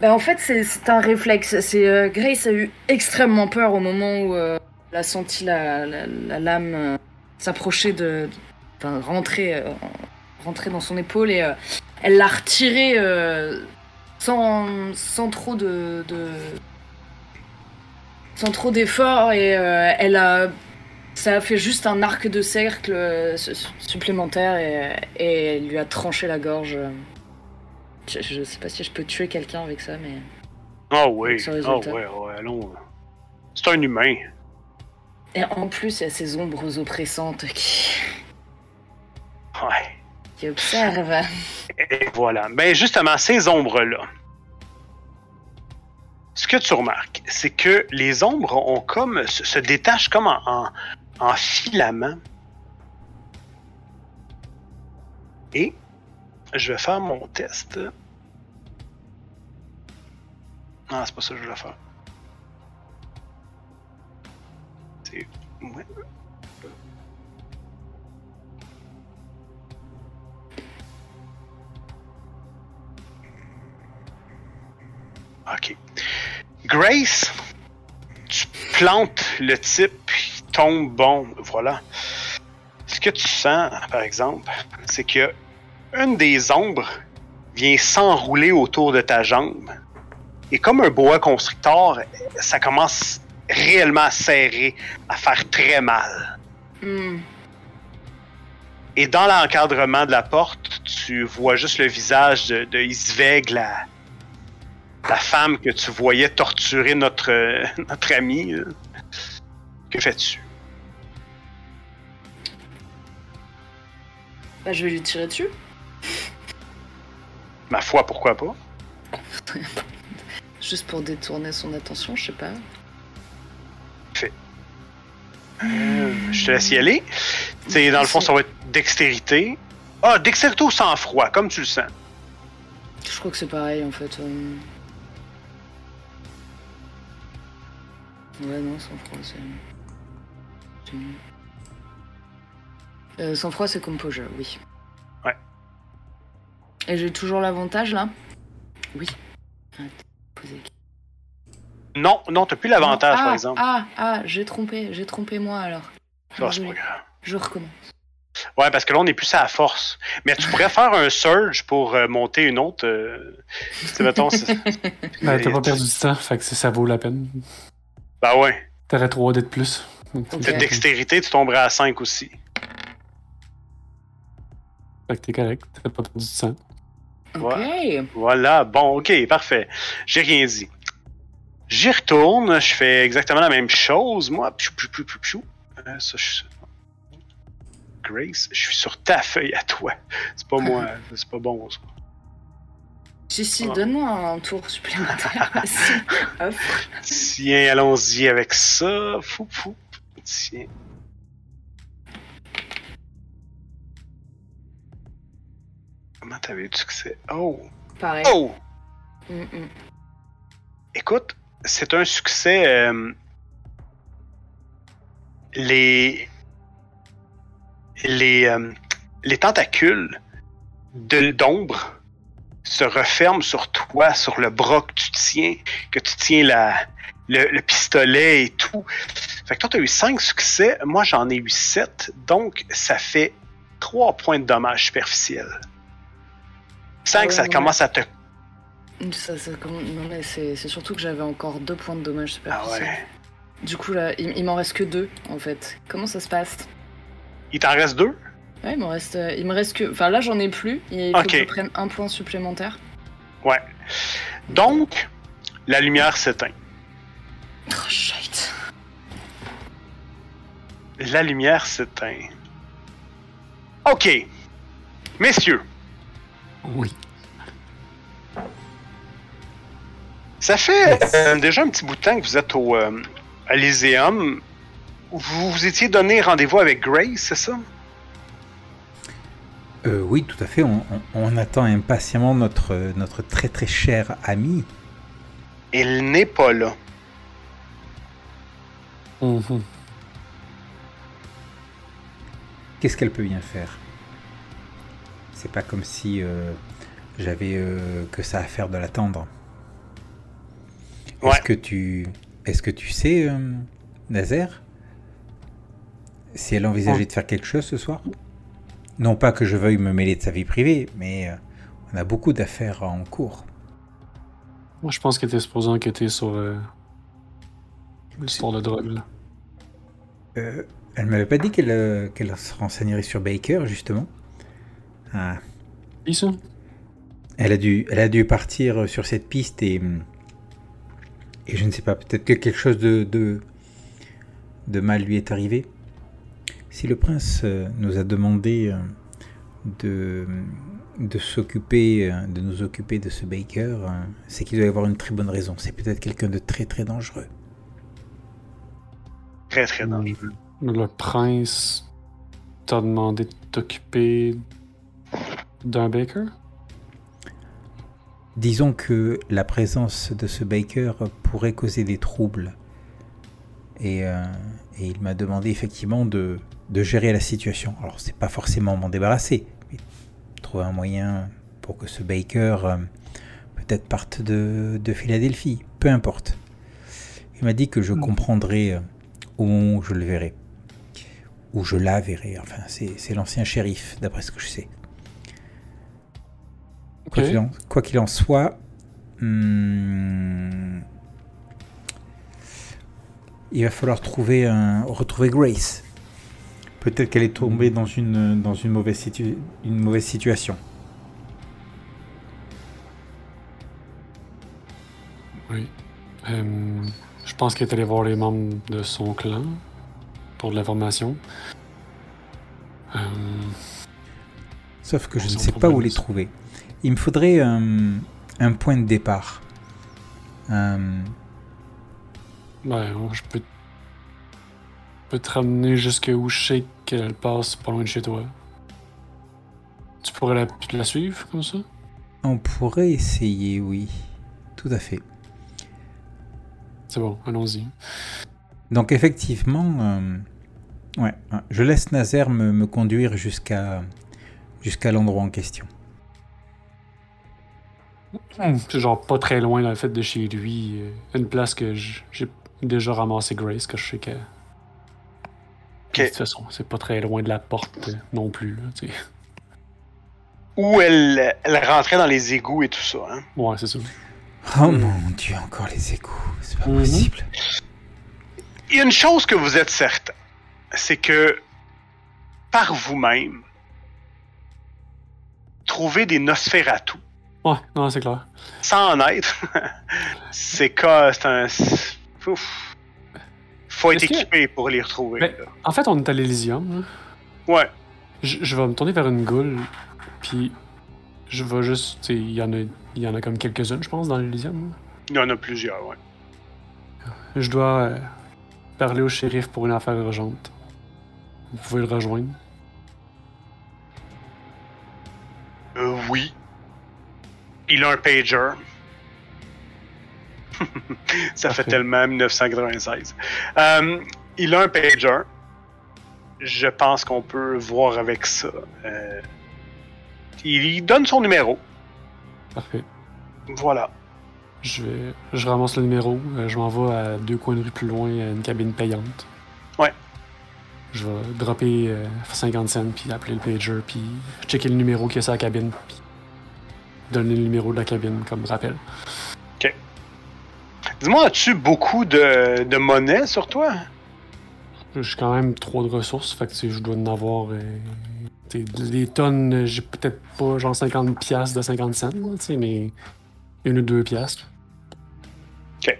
Speaker 1: Bah, en fait, c'est un réflexe. Euh, Grace a eu extrêmement peur au moment où euh, elle a senti la, la- la lame s'approcher de. Enfin, rentrer, rentrer dans son épaule et elle l'a retiré euh, sans, sans trop de. de- sans trop d'efforts et elle a. Ça a fait juste un arc de cercle euh, su- supplémentaire et, et elle lui a tranché la gorge. Je, je sais pas si je peux tuer quelqu'un avec ça, mais.
Speaker 2: Ah oui, ah
Speaker 1: résultat.
Speaker 2: ouais, ouais, allons. C'est un humain.
Speaker 1: Et en plus, il y a ces ombres oppressantes qui,
Speaker 2: Ouais.
Speaker 1: qui observent.
Speaker 2: Et voilà. Ben justement, ces ombres-là. Ce que tu remarques, c'est que les ombres ont comme se, se détachent comme en, en, en filaments. Et je vais faire mon test. Non, c'est pas ça que je voulais faire. Ok. Grace, tu plantes le type, tombe, bon, voilà. Ce que tu sens, par exemple, c'est que une des ombres vient s'enrouler autour de ta jambe. Et comme un boa constrictor, ça commence réellement à serrer, à faire très mal.
Speaker 1: Hmm.
Speaker 2: Et dans l'encadrement de la porte, tu vois juste le visage de, de Isveg, la, la femme que tu voyais torturer notre, euh, notre ami. là. Que fais-tu?
Speaker 1: Bah, je vais lui tirer dessus.
Speaker 2: Ma foi, pourquoi pas?
Speaker 1: Juste pour détourner son attention, je sais pas.
Speaker 2: Euh, je te laisse y aller. C'est dans le fond, ça va être dextérité. Ah, dextérité ou sang-froid, comme tu le sens.
Speaker 1: Je crois que c'est pareil en fait. euh. Ouais, non, sans froid, c'est. Euh, sans froid, c'est composure, oui.
Speaker 2: Ouais.
Speaker 1: Et j'ai toujours l'avantage là? Oui.
Speaker 2: Non, non, t'as plus l'avantage,
Speaker 1: ah,
Speaker 2: par exemple.
Speaker 1: Ah, ah, j'ai trompé, j'ai trompé moi alors.
Speaker 2: Ça, c'est pas
Speaker 1: Désolé.
Speaker 2: grave.
Speaker 1: Je recommence.
Speaker 2: Ouais, parce que là, on est plus à la force. Mais tu pourrais faire un surge pour euh, monter une autre. euh, mettons. c'est-
Speaker 3: Ben, t'as pas perdu du temps, fait que ça vaut la peine.
Speaker 2: Ben ouais.
Speaker 3: T'aurais 3 dés de plus.
Speaker 1: Ok.
Speaker 2: Cette dextérité, tu tomberais à 5 aussi.
Speaker 3: Fait que t'es correct, t'as pas perdu du temps.
Speaker 1: Ok.
Speaker 2: Voilà, bon, ok, parfait. J'ai rien dit. J'y retourne, je fais exactement la même chose, moi. Pchou, pchou, pchou, pchou, pchou. Euh, ça, je... Grace, je suis sur ta feuille à toi. C'est pas moi, c'est pas bon, ça.
Speaker 1: Si, si,
Speaker 2: Ah.
Speaker 1: donne-moi un tour supplémentaire.
Speaker 2: Tiens, allons-y avec ça. Fou, fou. Tiens. T'avais eu succès? Oh!
Speaker 1: Pareil.
Speaker 2: Oh! Écoute, c'est un succès. Euh, les. Les, euh, les tentacules d'ombre se referment sur toi, sur le bras que tu tiens, que tu tiens le, pistolet et tout. Fait que toi, tu eu 5 succès, moi j'en ai eu 7, donc ça fait 3 points de dommages
Speaker 1: superficiels.
Speaker 2: 5, ça commence à te.
Speaker 1: Ça, non, mais c'est surtout que j'avais encore deux points de dommage
Speaker 2: superficiels.
Speaker 1: Ah
Speaker 2: ouais.
Speaker 1: Du coup, là, il, il m'en reste que deux, en fait. Comment ça se passe?
Speaker 2: Il t'en reste deux?
Speaker 1: Ouais, il me reste, euh, il me reste que. Enfin, là, j'en ai plus. Il faut
Speaker 2: okay.
Speaker 1: que je prenne un point supplémentaire.
Speaker 2: Ouais. Donc, la lumière s'éteint.
Speaker 1: Oh, shit.
Speaker 2: La lumière s'éteint. OK. Messieurs,
Speaker 3: oui.
Speaker 2: ça fait euh, déjà un petit bout de temps que vous êtes au euh. Vous vous étiez donné rendez-vous avec Grace, c'est ça?
Speaker 4: Euh, oui, tout à fait. On, on- on attend impatiemment notre, notre très très cher ami.
Speaker 2: Elle n'est pas là.
Speaker 3: Mhm.
Speaker 4: Qu'est-ce qu'elle peut bien faire? C'est pas comme si euh, j'avais euh, que ça à faire de l'attendre.
Speaker 2: Ouais.
Speaker 4: Est-ce que tu est-ce que tu sais, euh, Nazaire, si elle envisageait de faire quelque chose ce soir? Non pas que je veuille me mêler de sa vie privée, mais euh, on a beaucoup d'affaires en cours.
Speaker 3: Moi, je pense qu'elle était supposée enquêter sur euh, l'histoire de drogue. Là.
Speaker 4: Euh, elle m'avait pas dit qu'elle euh, qu'elle se renseignerait sur Baker justement? Ah,
Speaker 3: Qui ça?
Speaker 4: Elle a dû, elle a dû partir sur cette piste et, et je ne sais pas, peut-être que quelque chose de, de, de mal lui est arrivé. Si le prince euh, nous a demandé euh, de, de s'occuper, euh, de nous occuper de ce Baker, euh, c'est qu'il doit y avoir une très bonne raison. C'est peut-être quelqu'un de très très dangereux.
Speaker 2: Très, très dangereux.
Speaker 3: Le prince t'a demandé de t'occuper d'un baker?
Speaker 4: Disons que la présence de ce Baker pourrait causer des troubles. Et, euh, et il m'a demandé effectivement de, de gérer la situation. Alors, c'est pas forcément m'en débarrasser, mais trouver un moyen pour que ce Baker euh, peut-être parte de, de Philadelphie. Peu importe. Il m'a dit que je comprendrai euh, au moment où je le verrai. Ou je la verrai. Enfin, c'est l'ancien shérif, d'après ce que je sais. Quoi qu'il en, soit, hmm, il va falloir trouver un, retrouver Grace. Peut-être qu'elle est tombée dans une, dans une, mauvaise, situ- une mauvaise situation.
Speaker 3: Oui. Euh, je pense qu'elle est allée voir les membres de son clan pour de l'information. Euh,
Speaker 4: Sauf que je ne sais pas où les trouver. Il me faudrait un, un point de départ. Euh,
Speaker 3: ben, je peux, je peux te ramener jusque où je sais qu'elle passe pas loin de chez toi. Tu pourrais la, la suivre comme ça?
Speaker 4: on pourrait essayer, oui. Tout à fait.
Speaker 3: C'est bon, allons-y.
Speaker 4: Donc effectivement, euh, ouais, ouais, je laisse Nazaire me, me conduire jusqu'à jusqu'à l'endroit en question.
Speaker 3: C'est genre pas très loin dans le fait de chez lui. euh, Une place que j'ai déjà ramassé Grace, que je sais que. De toute façon, c'est pas très loin de la porte euh, non plus. Là.
Speaker 2: Où elle, elle rentrait dans les égouts et tout ça. Hein?
Speaker 3: ouais, c'est ça.
Speaker 4: Oh
Speaker 3: Mm.
Speaker 4: mon dieu, encore les égouts, c'est pas
Speaker 3: Mhm.
Speaker 4: possible.
Speaker 2: Il y a une chose que vous êtes certain, c'est que par vous-même, trouver des Nosferatu
Speaker 3: Ouais, non, c'est clair.
Speaker 2: sans en être, c'est quoi, c'est un, ouf. faut être
Speaker 3: que-
Speaker 2: équipé pour les retrouver.
Speaker 3: Ben-. En fait, on est à l'Elysium. là.
Speaker 2: Ouais.
Speaker 3: Je, je vais me tourner vers une goule, puis je vais juste. Il y, en a- y en a comme quelques-unes, je pense, dans l'Elysium. là.
Speaker 2: Il y en a plusieurs, ouais.
Speaker 3: Je dois euh, parler au shérif pour une affaire urgente. Vous pouvez le rejoindre.
Speaker 2: Il a un pager. Ça fait tellement 1996. Euh, il a un pager. Je pense qu'on peut voir avec ça. Euh, il donne son numéro.
Speaker 3: Parfait.
Speaker 2: Voilà.
Speaker 3: Je, vais, je ramasse le numéro, euh, je m'en vais à deux coins de rue plus loin, à une cabine payante.
Speaker 2: Ouais.
Speaker 3: Je vais dropper euh, 50 cents, puis appeler le pager, puis checker le numéro qu'il y a sur la cabine. puis donner le numéro de la cabine comme rappel.
Speaker 2: Ok. Dis-moi, as-tu beaucoup de, de monnaie sur toi?
Speaker 3: J'ai quand même trop de ressources, fait que je dois en avoir euh, des tonnes, j'ai peut-être pas genre 50 piastres de 50 cents, là, mais une ou deux piastres.
Speaker 2: Ok.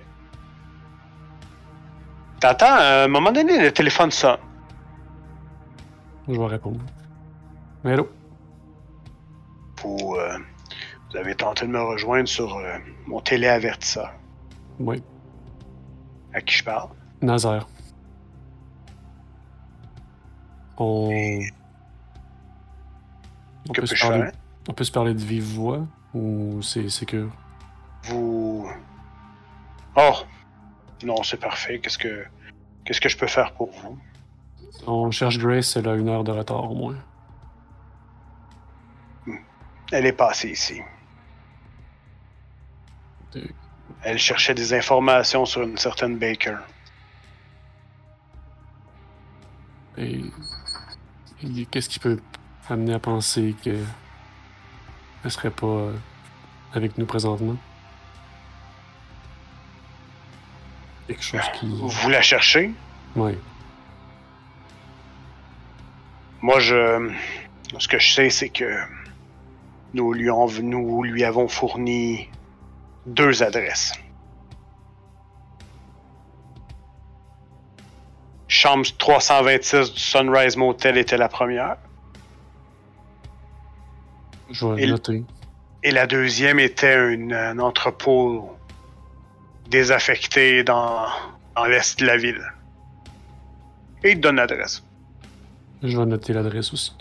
Speaker 2: T'entends, à un moment donné, le téléphone sonne.
Speaker 3: Je vais répondre. Hello.
Speaker 2: Vous, euh, vous avez tenté de me rejoindre sur euh, mon téléavertisseur.
Speaker 3: Oui.
Speaker 2: À qui je parle?
Speaker 3: Nazaire. On. On
Speaker 2: Que
Speaker 3: peut, se parler... on peut se parler de vive voix ou c'est sécure?
Speaker 2: Vous. Oh! Non, c'est parfait. Qu'est-ce que. Qu'est-ce que je peux faire pour vous?
Speaker 3: On cherche Grace, elle a une heure de retard au moins.
Speaker 2: Elle est passée ici. Elle cherchait des informations sur une certaine Baker.
Speaker 3: Et, et qu'est-ce qui peut amener à penser que elle serait pas euh, avec nous présentement? Quelque chose qui.
Speaker 2: Vous la cherchez?
Speaker 3: Oui.
Speaker 2: Moi, je. Ce que je sais, c'est que nous lui, en- nous lui avons fourni deux adresses. Chambre 326 du Sunrise Motel était la première.
Speaker 3: Je vais
Speaker 2: Et
Speaker 3: noter.
Speaker 2: Et la deuxième était une- un entrepôt désaffecté dans, dans l'est de la ville. Et il te donne l'adresse.
Speaker 3: Je vais noter l'adresse aussi.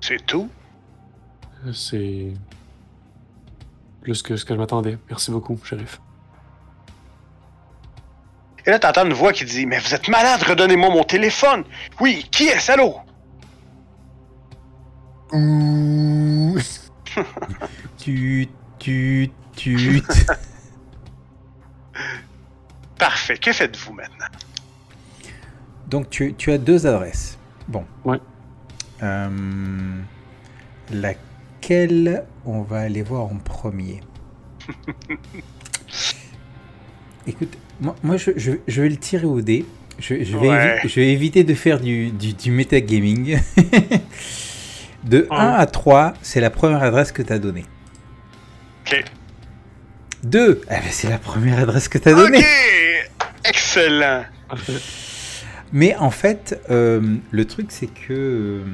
Speaker 2: C'est tout.
Speaker 3: C'est plus que ce que je m'attendais. Merci beaucoup, shérif.
Speaker 2: Et là, t'entends une voix qui dit Mais vous êtes malade, redonnez-moi mon téléphone. Oui, qui est-ce, allô
Speaker 4: Tu, tu, tu.
Speaker 2: Parfait, que faites-vous maintenant?
Speaker 4: Donc tu, tu as deux adresses. Bon.
Speaker 3: Ouais.
Speaker 4: Euh, on va aller voir en premier Écoute, moi, moi je, je- je vais le tirer au dé. Je, je vais,
Speaker 2: Ouais.
Speaker 4: évi- je vais éviter de faire du, du, du metagaming. de 1
Speaker 3: Ouais.
Speaker 4: à 3, c'est la première adresse que tu as donnée.
Speaker 2: Ok.
Speaker 4: 2, eh ben, c'est la première adresse que tu as donnée.
Speaker 2: Ok Excellent.
Speaker 4: Mais en fait, euh, le truc, c'est que euh,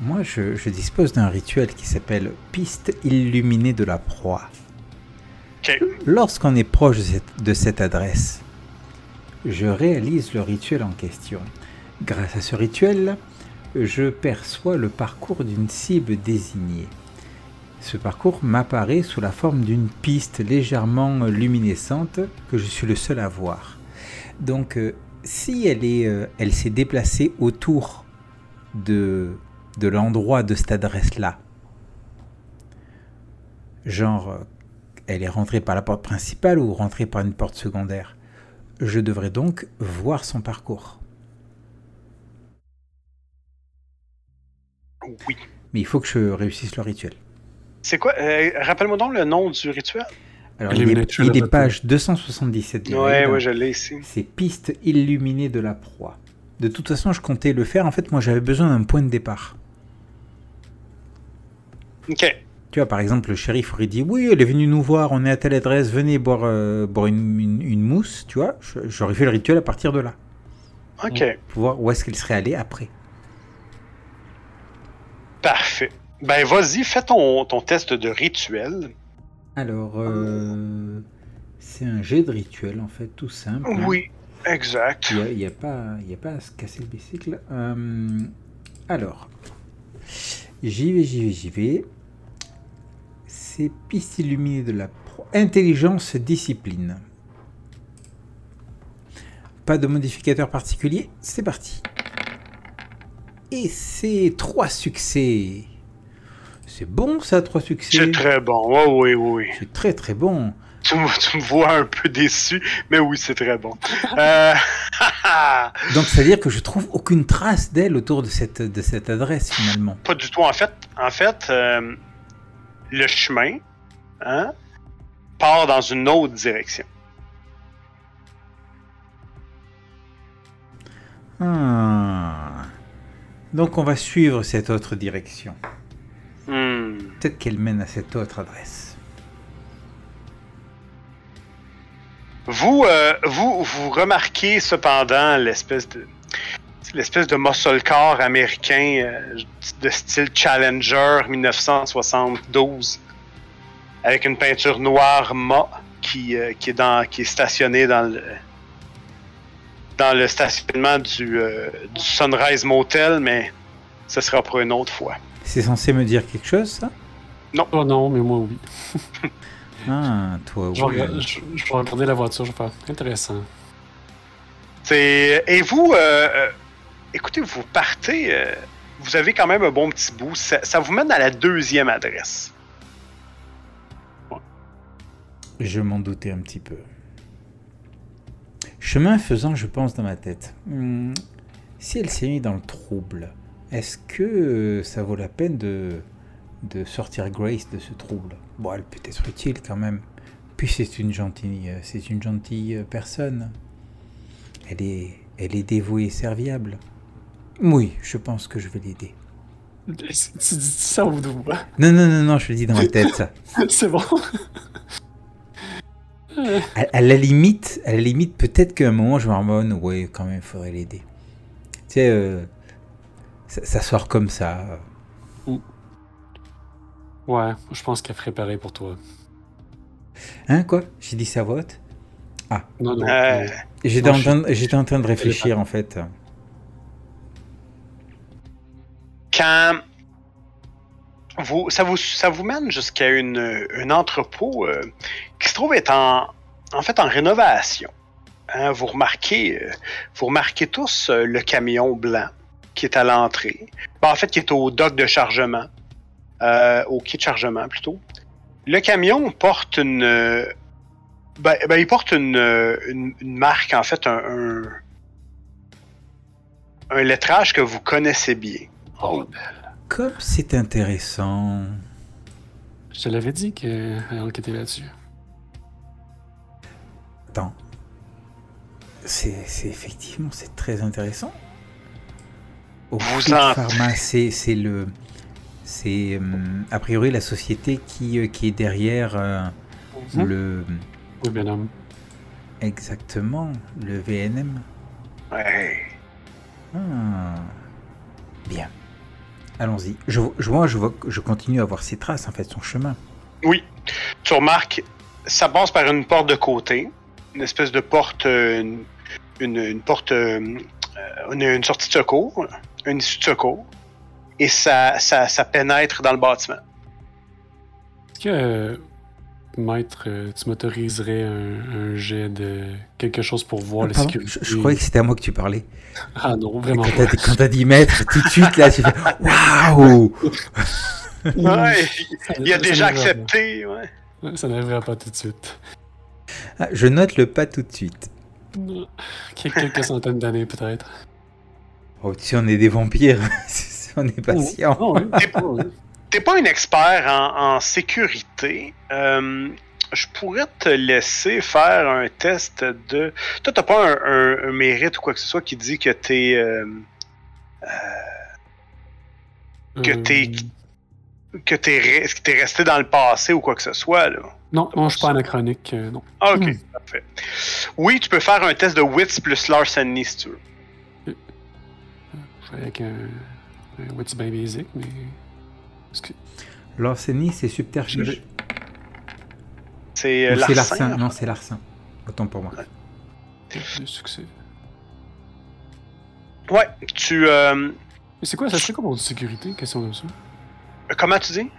Speaker 4: moi, je, je dispose d'un rituel qui s'appelle piste illuminée de la proie. Lorsqu'on est proche de cette, de cette adresse, je réalise le rituel en question. Grâce à ce rituel, je perçois le parcours d'une cible désignée. Ce parcours m'apparaît sous la forme d'une piste légèrement luminescente que je suis le seul à voir. Donc, euh, si elle est, euh, elle s'est déplacée autour de, de l'endroit de cette adresse-là, genre, euh, elle est rentrée par la porte principale ou rentrée par une porte secondaire, je devrais donc voir son parcours.
Speaker 2: Oui.
Speaker 4: Mais il faut que je réussisse le rituel.
Speaker 2: C'est quoi euh, Rappelle-moi donc le nom du rituel.
Speaker 4: Alors, il est, il page 277. du
Speaker 2: Ouais, ouais, je l'ai ici.
Speaker 4: C'est piste illuminée de la proie. De toute façon, je comptais le faire. En fait, moi, j'avais besoin d'un point de départ.
Speaker 2: Ok.
Speaker 4: Tu vois, par exemple, le shérif aurait dit Oui, elle est venue nous voir, on est à telle adresse, venez boire, euh, boire une, une- une mousse. Tu vois, j'aurais fait le rituel à partir de là.
Speaker 2: Ok.
Speaker 4: Pour voir où est-ce qu'elle serait allée après.
Speaker 2: Parfait. Ben, vas-y, fais ton, ton test de rituel.
Speaker 4: Alors, euh, c'est un jet de rituel, en fait, tout simple. hein.
Speaker 2: Oui, exact.
Speaker 4: Il n'y a, a a pas à se casser le bicycle. Euh, alors, j'y vais, j'y vais, j'y vais. C'est piste illuminée de la pro- intelligence discipline. Pas de modificateur particulier, c'est parti. Et c'est trois succès. C'est bon ça, trois succès?
Speaker 2: C'est très bon. Ouais, oui, oui, oui.
Speaker 4: C'est très très bon.
Speaker 2: Tu, me- tu me vois un peu déçu, mais oui, c'est très bon. Euh,
Speaker 4: Donc, c'est-à-dire que je trouve aucune trace d'elle autour de cette, de cette adresse, finalement.
Speaker 2: Pas du tout. En fait, en fait euh, le chemin hein, part dans une autre direction.
Speaker 4: Ah. Donc, on va suivre cette autre direction.
Speaker 2: Hmm.
Speaker 4: Peut-être qu'elle mène à cette autre adresse.
Speaker 2: Vous, euh, vous, vous remarquez cependant l'espèce de l'espèce de muscle car américain euh, de style Challenger 1972 avec une peinture noire mat qui, euh, qui, est dans, qui est stationnée dans le dans le stationnement du, euh, du Sunrise Motel, mais ce sera pour une autre fois.
Speaker 4: C'est censé me dire quelque chose, ça?
Speaker 3: Oh non, mais moi oui.
Speaker 4: Ah, toi,
Speaker 3: Je vais,
Speaker 4: oui.
Speaker 3: regarder, je, je vais regarder la voiture, je vais faire intéressant.
Speaker 2: C'est et vous, euh, écoutez, vous partez, euh, vous avez quand même un bon petit bout. Ça, vous mène à la deuxième adresse.
Speaker 4: Je m'en doutais un petit peu. Chemin faisant, je pense dans ma tête. Hmm, si elle s'est mise dans le trouble, est-ce que euh, ça vaut la peine de, de sortir Grace de ce trouble? Bon, elle peut être utile quand même. Puis c'est une gentille, c'est une gentille euh, personne. Elle est, elle est dévouée et serviable. Oui, je pense que je vais l'aider.
Speaker 3: Tu dis ça au bout
Speaker 4: Non, non, non, non, je le dis dans ma tête.
Speaker 3: C'est bon.
Speaker 4: À, à la limite, à la limite, peut-être qu'à un moment, je me ramène, ouais, quand même, faudrait l'aider. Tu sais, euh, ça, ça sort comme ça.
Speaker 3: Ouais, je pense qu'elle ferait pareil pour toi.
Speaker 4: Hein, quoi? J'ai dit ça voix haute
Speaker 3: Non, non.
Speaker 2: Euh,
Speaker 3: non.
Speaker 4: J'étais en,
Speaker 3: je-
Speaker 4: train- j'étais en train de réfléchir, en fait.
Speaker 2: Quand vous, ça, vous, ça vous mène jusqu'à une, un entrepôt euh, qui se trouve être en, fait en rénovation. Hein, vous, remarquez, euh, vous remarquez tous euh, le camion blanc qui est à l'entrée. Ben, en fait, qui est au dock de chargement. Au quai de chargement, plutôt. Le camion porte une... Ben, ben, il porte une, une, une marque, en fait, un, un, un lettrage que vous connaissez bien.
Speaker 3: Oh,
Speaker 4: Comme c'est intéressant.
Speaker 3: je te l'avais dit qu'elle enquêtait là-dessus.
Speaker 4: Attends. C'est c'est- effectivement, c'est très intéressant. Au
Speaker 2: Vous en-
Speaker 4: Pharma, c'est c'est le... C'est hum, a priori la société qui, euh, qui est derrière euh,
Speaker 3: Mhm.
Speaker 4: le...
Speaker 3: Homme.
Speaker 4: Exactement, le VNM.
Speaker 2: Ouais.
Speaker 4: Ah. Bien. Allons-y. Je, je vois, je vois, que je continue à voir ses traces, en fait, son chemin.
Speaker 2: Oui. Tu remarques, ça passe par une porte de côté, une espèce de porte, euh, une, une, une porte, euh, une, une sortie de secours, une issue de secours, et ça, ça, ça pénètre dans le bâtiment.
Speaker 3: Est-ce que, euh, maître, euh, tu m'autoriserais un, un jet de quelque chose pour voir
Speaker 4: Ah,
Speaker 3: la
Speaker 4: pardon,
Speaker 3: sécurité?
Speaker 4: je, je croyais que c'était à moi que tu parlais.
Speaker 3: Ah non, vraiment
Speaker 4: Quand
Speaker 3: pas.
Speaker 4: t'as dit- quand t'as dit maître, tout de suite, là, tu fais Waouh
Speaker 2: Ouais, il a déjà accepté. Ouais.
Speaker 3: Ça n'arrivera pas tout de suite.
Speaker 4: Ah, Je note le pas tout de suite.
Speaker 3: Quel- Quelques centaines d'années peut-être.
Speaker 4: Oh, tu sais, on est des vampires. on est patient.
Speaker 3: Oh, oui. Oh, oui.
Speaker 2: T'es pas un expert en, en sécurité. Euh, je pourrais te laisser faire un test de. Toi, t'as pas un, un- un mérite ou quoi que ce soit qui dit que t'es. euh, Que
Speaker 3: Euh,
Speaker 2: t'es- que t'es re- que t'es resté dans le passé ou quoi que ce soit, là.
Speaker 3: Non, non, je suis pas anachronique, euh, non.
Speaker 2: Ah, ok, parfait. Oui, tu peux faire un test de wits plus larceny si tu veux.
Speaker 3: Je vais avec un, un wits bien basic, mais. Est-ce que.
Speaker 4: L'arsenie, c'est subterfuge.
Speaker 2: C'est euh, larcin.
Speaker 4: larcin Non, c'est larcin. Autant pour moi.
Speaker 3: de succès.
Speaker 2: Ouais, tu. euh,
Speaker 3: Mais c'est quoi, ça serait quoi pour du sécurité, question comme ça?
Speaker 2: comment tu dis?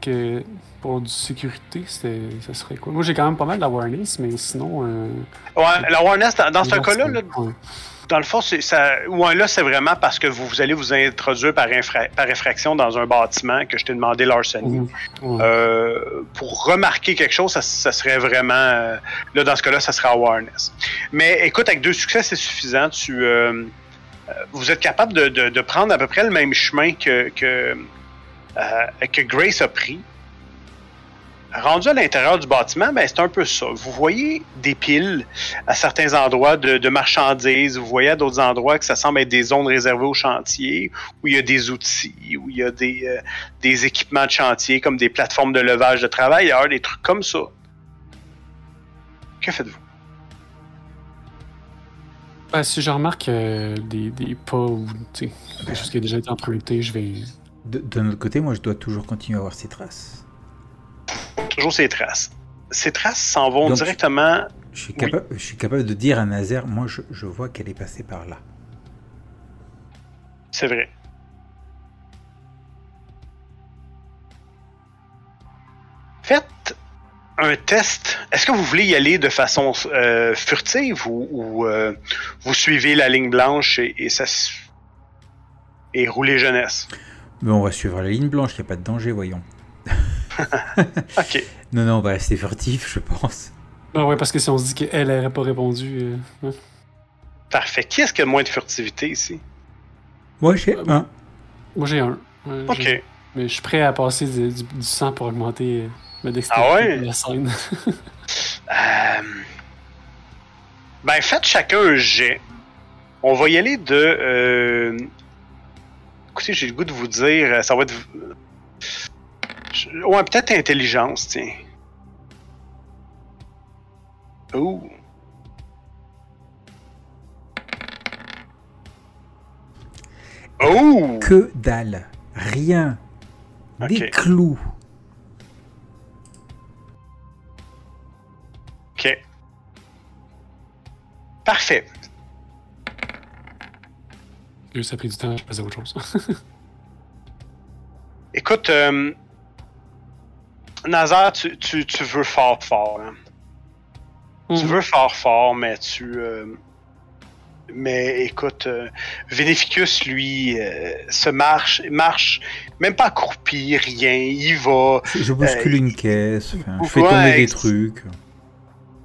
Speaker 3: Que pour du sécurité, ça serait quoi? Moi j'ai quand même pas mal d'awareness, mais sinon. Euh,
Speaker 2: Ouais, l'awareness, dans, dans ce cas-là, là,
Speaker 3: ouais.
Speaker 2: Dans le fond, c'est ça. Ouais, là, c'est vraiment parce que vous, vous allez vous introduire par, infra- par effraction dans un bâtiment que je t'ai demandé larcenie.
Speaker 3: Mhm. Ouais.
Speaker 2: Euh, pour remarquer quelque chose, ça, ça serait vraiment. euh, là, dans ce cas-là, ça serait awareness. Mais écoute, avec deux succès, c'est suffisant. Tu, euh, vous êtes capable de, de- de prendre à peu près le même chemin que, que, que Grace a pris. Rendu à l'intérieur du bâtiment, ben, c'est un peu ça. Vous voyez des piles à certains endroits de, de marchandises. Vous voyez à d'autres endroits que ça semble être des zones réservées au chantier, où il y a des outils, où il y a des, euh, des équipements de chantier, comme des plateformes de levage de travailleurs, des trucs comme ça. Que faites-vous?
Speaker 3: Ben, si je remarque euh, des, des pas ou tu sais, quelque chose qui a déjà été emprunté, je vais.
Speaker 4: De, de notre côté, moi, je dois toujours continuer à voir ces traces.
Speaker 2: Toujours ces traces. Ces traces s'en vont
Speaker 4: Donc-
Speaker 2: directement.
Speaker 4: Je suis,
Speaker 2: Oui.
Speaker 4: capable, je suis capable de dire à Nazaire, moi, je, je vois qu'elle est passée par là.
Speaker 2: C'est vrai. Faites un test. Est-ce que vous voulez y aller de façon euh, furtive ou, ou, euh, vous suivez la ligne blanche et, et ça jeunesse?
Speaker 4: Mais on va suivre la ligne blanche, il n'y a pas de danger, voyons.
Speaker 2: Ok.
Speaker 4: Non, non, on va rester furtif, je pense.
Speaker 3: Ah ouais, parce que si on se dit qu'elle n'aurait pas répondu. euh, ouais.
Speaker 2: Parfait. Qui est-ce qui a le moins de furtivité ici?
Speaker 4: Moi, j'ai
Speaker 3: Euh,
Speaker 4: un.
Speaker 3: Moi j'ai un.
Speaker 2: Ok.
Speaker 3: Mais je suis prêt à passer du, du- du sang pour augmenter euh, ma dextérité
Speaker 2: Ah ouais?
Speaker 3: de la scène.
Speaker 2: Euh, Ben, faites chacun un jet. On va y aller de. euh, Écoutez, j'ai le goût de vous dire, ça va être. Ouais, peut-être intelligence, tiens. Ouh. Oh!
Speaker 4: Que dalle. Rien. Des
Speaker 2: Ok.
Speaker 4: clous.
Speaker 2: Ok. Parfait.
Speaker 3: Ça a pris du temps, je faisais autre chose.
Speaker 2: Écoute, euh, Nazar, tu, tu, tu veux fort fort. hein. Tu
Speaker 3: Mhm.
Speaker 2: veux fort fort, mais tu. euh, mais écoute, euh, Veneficus, lui, euh, se marche, marche, même pas accroupi, rien, il va.
Speaker 4: Je, je bouscule
Speaker 2: Euh,
Speaker 4: une caisse. enfin, je fais
Speaker 2: ouais,
Speaker 4: tomber des trucs.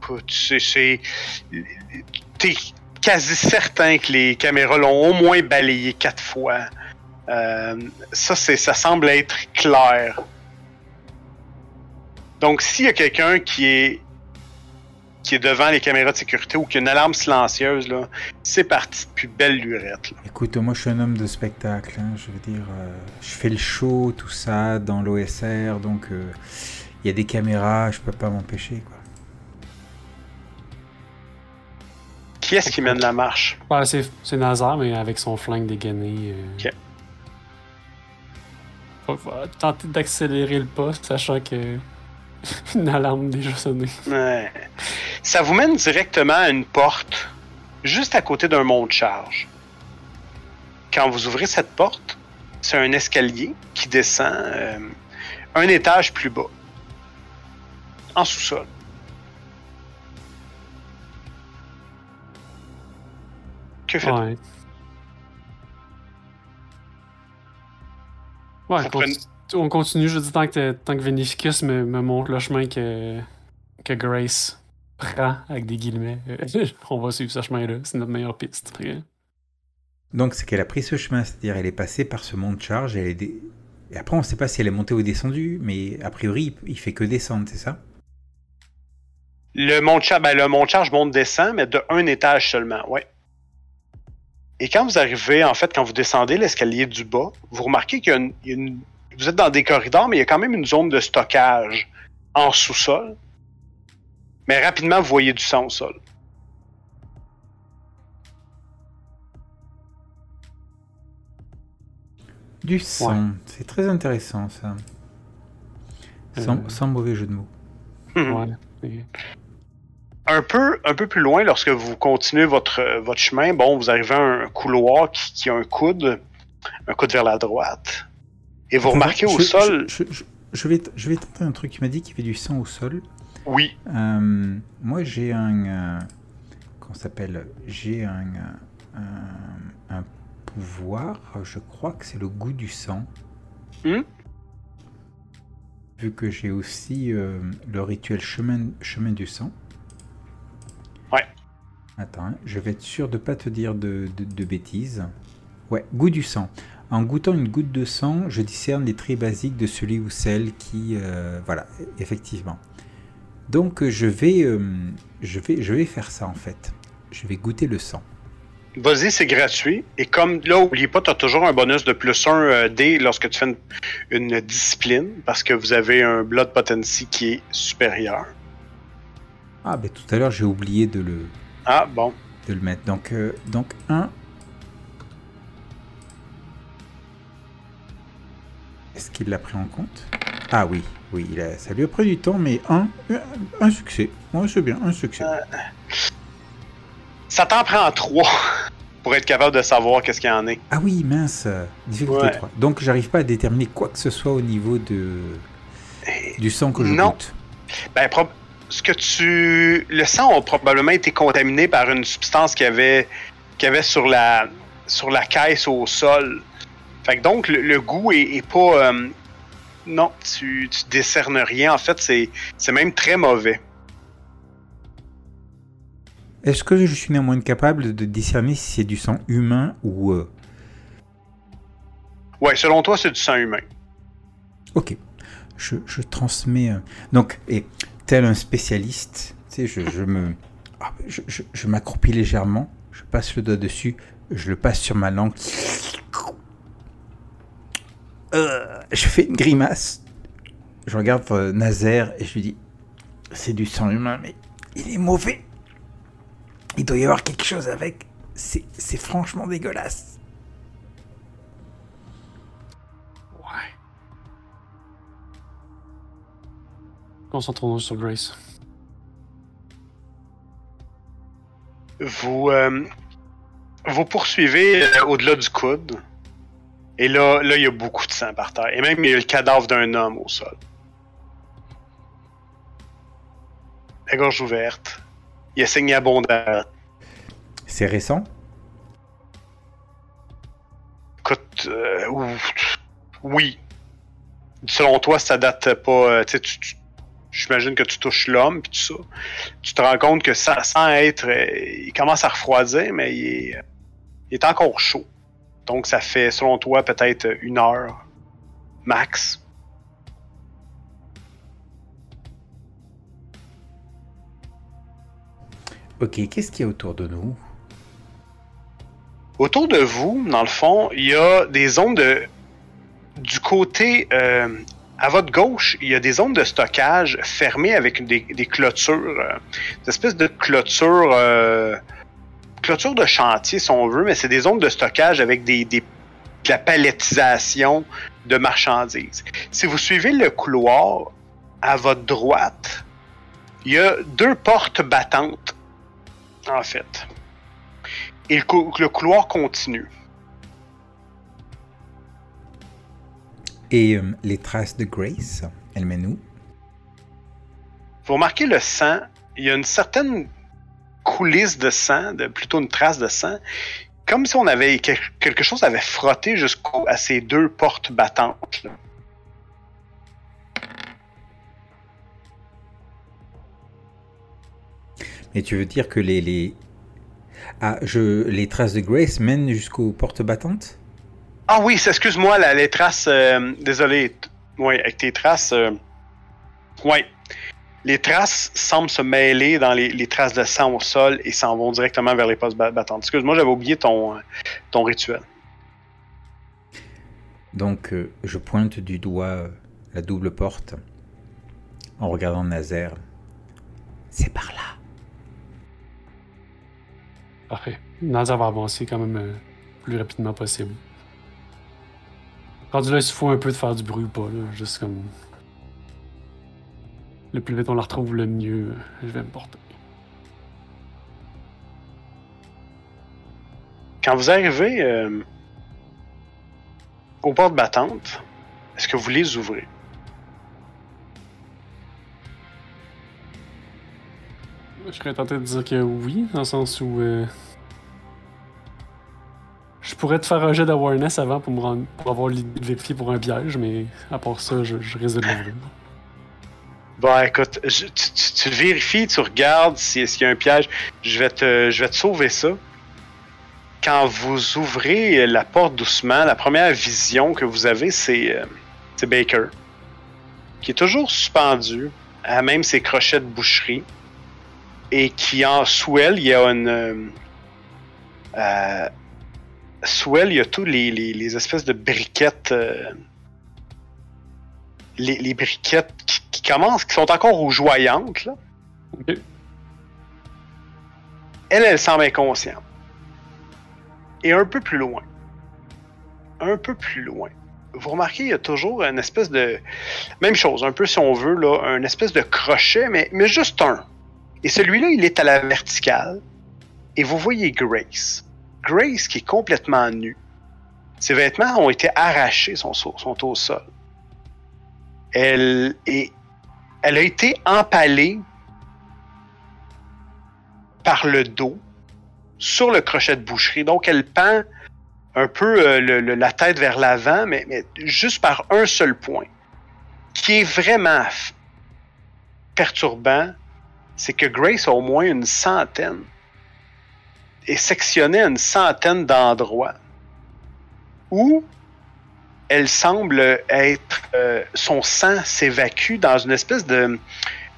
Speaker 2: Écoute, c'est. c'est- T'es quasi certain que les caméras l'ont au moins balayé quatre fois. Euh, ça, c'est, ça semble être clair. Donc, s'il y a quelqu'un qui est qui est devant les caméras de sécurité ou qui a une alarme silencieuse, là, c'est parti depuis belle lurette. là.
Speaker 4: Écoute, moi je suis un homme de spectacle. hein, je veux dire, euh, je fais le show, tout ça, dans l'OSR, donc euh, il y a des caméras, je peux pas m'empêcher. quoi.
Speaker 2: Qui est-ce qui mène la marche?
Speaker 3: Ouais, c'est, c'est Nazar, mais avec son flingue dégainé. euh,
Speaker 2: Ok.
Speaker 3: Faut, faut tenter d'accélérer le pas, sachant que. une alarme déjà sonnée.
Speaker 2: Ouais. Ça vous mène directement à une porte juste à côté d'un mont de charge. Quand vous ouvrez cette porte, c'est un escalier qui descend euh, un étage plus bas, en sous-sol. Que faites-vous?
Speaker 3: Ouais. On continue, je dis, tant que, tant que Venificus me, me montre le chemin que, que Grace prend, avec des guillemets, on va suivre ce chemin-là. C'est notre meilleure piste.
Speaker 4: Donc c'est qu'elle a pris ce chemin, c'est-à-dire elle est passée par ce mont de charge, elle est dé- et après on sait pas si elle est montée ou descendue, mais a priori il fait que descendre, c'est ça?
Speaker 2: Le mont de charge, ben, le mont de charge monte descend, mais de un étage seulement, ouais. Et quand vous arrivez, en fait, quand vous descendez l'escalier du bas, vous remarquez qu'il y a une, il y a une- Vous êtes dans des corridors, mais il y a quand même une zone de stockage en sous-sol. Mais rapidement, vous voyez du sang au sol.
Speaker 4: Du sang, c'est très intéressant ça. Sans,
Speaker 3: Euh.
Speaker 4: sans mauvais jeu de mots.
Speaker 3: Ouais. Et-
Speaker 2: Un peu, un peu plus loin, lorsque vous continuez votre, votre chemin, bon, vous arrivez à un couloir qui, qui a un coude, un coude vers la droite. Et vous remarquez
Speaker 4: Je-
Speaker 2: au
Speaker 4: je-
Speaker 2: sol,
Speaker 4: Je, vais, je vais tenter un truc. Il m'a dit qu'il fait du sang au sol.
Speaker 2: oui,
Speaker 4: Euh, moi, j'ai un. euh, Qu'on s'appelle? J'ai un. euh, un, un pouvoir. Je crois que c'est le goût du sang.
Speaker 2: Hmm?
Speaker 4: Vu que j'ai aussi euh, le rituel chemin, chemin du sang.
Speaker 2: Ouais.
Speaker 4: Attends, hein, je vais être sûr de pas te dire de, de- de bêtises. Ouais, goût du sang. En goûtant une goutte de sang, je discerne les traits basiques de celui ou celle qui... euh, voilà, effectivement. Donc je vais, euh, je, vais, je vais faire ça en fait. Je vais goûter le sang.
Speaker 2: Vas-y, c'est gratuit. Et comme là, oubliez pas, tu as toujours un bonus de plus 1 D lorsque tu fais une, une discipline, parce que vous avez un Blood Potency qui est supérieur.
Speaker 4: Ah, ben tout à l'heure j'ai oublié de le,
Speaker 2: Ah, bon.
Speaker 4: de le mettre. Donc, euh, donc 1. Est-ce qu'il l'a pris en compte? Ah oui, oui, il a- ça lui a pris du temps, mais un, un succès. Ouais, c'est bien, un succès.
Speaker 2: Ça t'en prend 3 pour être capable de savoir qu'est-ce qu'il y en est.
Speaker 4: Ah oui, mince, euh, difficulté
Speaker 2: Ouais.
Speaker 4: 3. Donc j'arrive pas à déterminer quoi que ce soit au niveau de du sang que je
Speaker 2: Non.
Speaker 4: goûte.
Speaker 2: Ben, ce que tu. Le sang a probablement été contaminé par une substance qu'il y avait, qu'il y avait sur, la, sur la caisse au sol. Fait que donc, le, le goût est, est pas. euh, non, tu, tu décernes rien. En fait, c'est, même très mauvais.
Speaker 4: Est-ce que je suis néanmoins capable de discerner si c'est du sang humain ou... euh,
Speaker 2: Ouais, selon toi, c'est du sang humain.
Speaker 4: Ok. Je, je transmets... euh, Donc, et tel un spécialiste, tu sais, je, je me... ah, Je, je- je m'accroupis légèrement, je passe le doigt dessus, je le passe sur ma langue. Euh, je fais une grimace. Je regarde euh, Nazaire et je lui dis C'est du sang humain, mais il est mauvais. Il doit y avoir quelque chose avec. C'est franchement dégueulasse.
Speaker 3: Ouais. Concentrons-nous sur Grace.
Speaker 2: Vous, euh, vous poursuivez au-delà du coude. Et là, là, il y a beaucoup de sang par terre. Et même, il y a le cadavre d'un homme au sol. La gorge ouverte. Il a saigné abondamment.
Speaker 4: C'est récent?
Speaker 2: Écoute, euh, oui. Selon toi, ça date pas. euh, tu- tu- J'imagine que tu touches l'homme puis tout ça. Tu te rends compte que ça, sans être, euh, il commence à refroidir, mais il est, euh, il est encore chaud. Donc ça fait, selon toi, peut-être une heure max.
Speaker 4: Ok, qu'est-ce qu'il y a autour de nous?
Speaker 2: Autour de vous, dans le fond, il y a des zones de. Du côté. euh, à votre gauche, il y a des zones de stockage fermées avec des, des clôtures. euh, des espèces de clôtures. Clôtures de chantier, si on veut, mais c'est des zones de stockage avec des, des- de la palettisation de marchandises. Si vous suivez le couloir à votre droite, il y a deux portes battantes, en fait. Et le, cou- le couloir continue.
Speaker 4: Et euh, les traces de Grace, elles mènent où?
Speaker 2: Vous remarquez le sang, il y a une certaine coulisse de sang, de, plutôt une trace de sang, comme si on avait quel- quelque chose avait frotté jusqu'à ces deux portes battantes. là.
Speaker 4: Mais tu veux dire que les, les... Ah, je... les traces de Grace mènent jusqu'aux portes battantes?
Speaker 2: Ah oui, c'est- excuse-moi, là, les traces. euh, désolé. Oui, avec tes traces. euh, ouais. Les traces semblent se mêler dans les, les traces de sang au sol et s'en vont directement vers les postes ba- battantes. Excuse-moi, j'avais oublié ton, euh, ton rituel.
Speaker 4: Donc, euh, je pointe du doigt euh, la double porte en regardant Nazaire. C'est par là.
Speaker 3: Parfait. Nazar va avancer quand même euh, plus rapidement possible. Rendu là, il se faut un peu de faire du bruit ou pas, là. Juste comme. Le plus vite on la retrouve, le mieux je vais me porter.
Speaker 2: Quand vous arrivez euh, aux portes battantes, est-ce que vous les ouvrez?
Speaker 3: Je serais tenté de dire que oui, dans le sens où. euh, pourrais te faire un jet d'awareness avant pour, me rendre, pour avoir l'idée de vérifier pour un piège, mais à part ça, je, je risque de l'ouvrir.
Speaker 2: Bon, écoute, tu, tu- vérifies, tu regardes si est-ce qu'il y a un piège. Je vais te, je vais te sauver ça. Quand vous ouvrez la porte doucement, la première vision que vous avez, c'est euh, Baker, qui est toujours suspendu à même ses crochets de boucherie, et qui en sous elle, il y a une euh, euh, sous elle, il y a tous les, les, les espèces de briquettes. Les, les briquettes qui, qui commencent, qui sont encore rougeoyantes, là. Elle, elle semble inconsciente. Et un peu plus loin, un peu plus loin, vous remarquez, il y a toujours une espèce de. Même chose, un peu si on veut, là, un espèce de crochet, mais, mais juste un. Et celui-là, il est à la verticale. Et vous voyez Grace. Grace qui est complètement nue. Ses vêtements ont été arrachés, sont, sont au sol. Elle, est, elle a été empalée par le dos sur le crochet de boucherie. Donc, elle pend un peu euh, la tête vers l'avant, mais, juste par un seul point. Qui est vraiment perturbant, c'est que Grace a au moins une centaine est sectionnée à une centaine d'endroits où elle semble être. euh, son sang s'évacue dans une espèce de,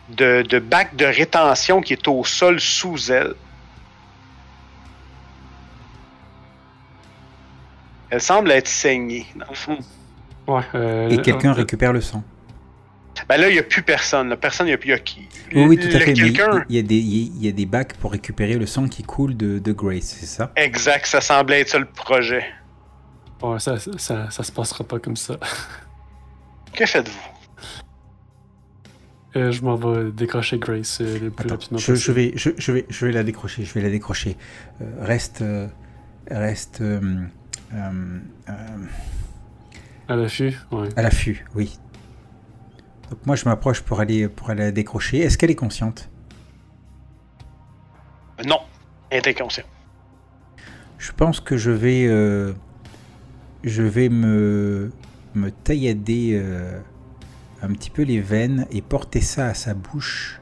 Speaker 2: de, de bac de rétention qui est au sol sous elle. Elle semble être saignée, dans le fond.
Speaker 3: Ouais. euh,
Speaker 4: Et quelqu'un
Speaker 3: euh,
Speaker 4: récupère le sang.
Speaker 2: Ben là, il n'y a plus personne. là. Personne, il n'y a plus. il y a qui-
Speaker 4: Oui, oui, tout à
Speaker 2: le
Speaker 4: fait. Mais il y, a des- il y a des bacs pour récupérer le sang qui coule de, de Grace, c'est ça?
Speaker 2: Exact, ça semblait être ça le projet.
Speaker 3: Ouais, ça, ça, ça, ça se passera pas comme ça.
Speaker 2: Que faites-vous?
Speaker 3: Euh, je m'en vais décrocher Grace euh, le plus
Speaker 4: Attends,
Speaker 3: rapidement
Speaker 4: je, vais, je, je vais, je vais la décrocher. Je vais la décrocher. Euh, reste, euh, reste euh, euh, euh,
Speaker 3: À l'affût, ouais.
Speaker 4: à l'affût. Oui. Donc moi, je m'approche pour aller, pour aller la décrocher. Est-ce qu'elle est consciente?
Speaker 2: Non, elle est inconsciente.
Speaker 4: Je pense que je vais, euh, je vais me, me taillader euh, un petit peu les veines et porter ça à sa bouche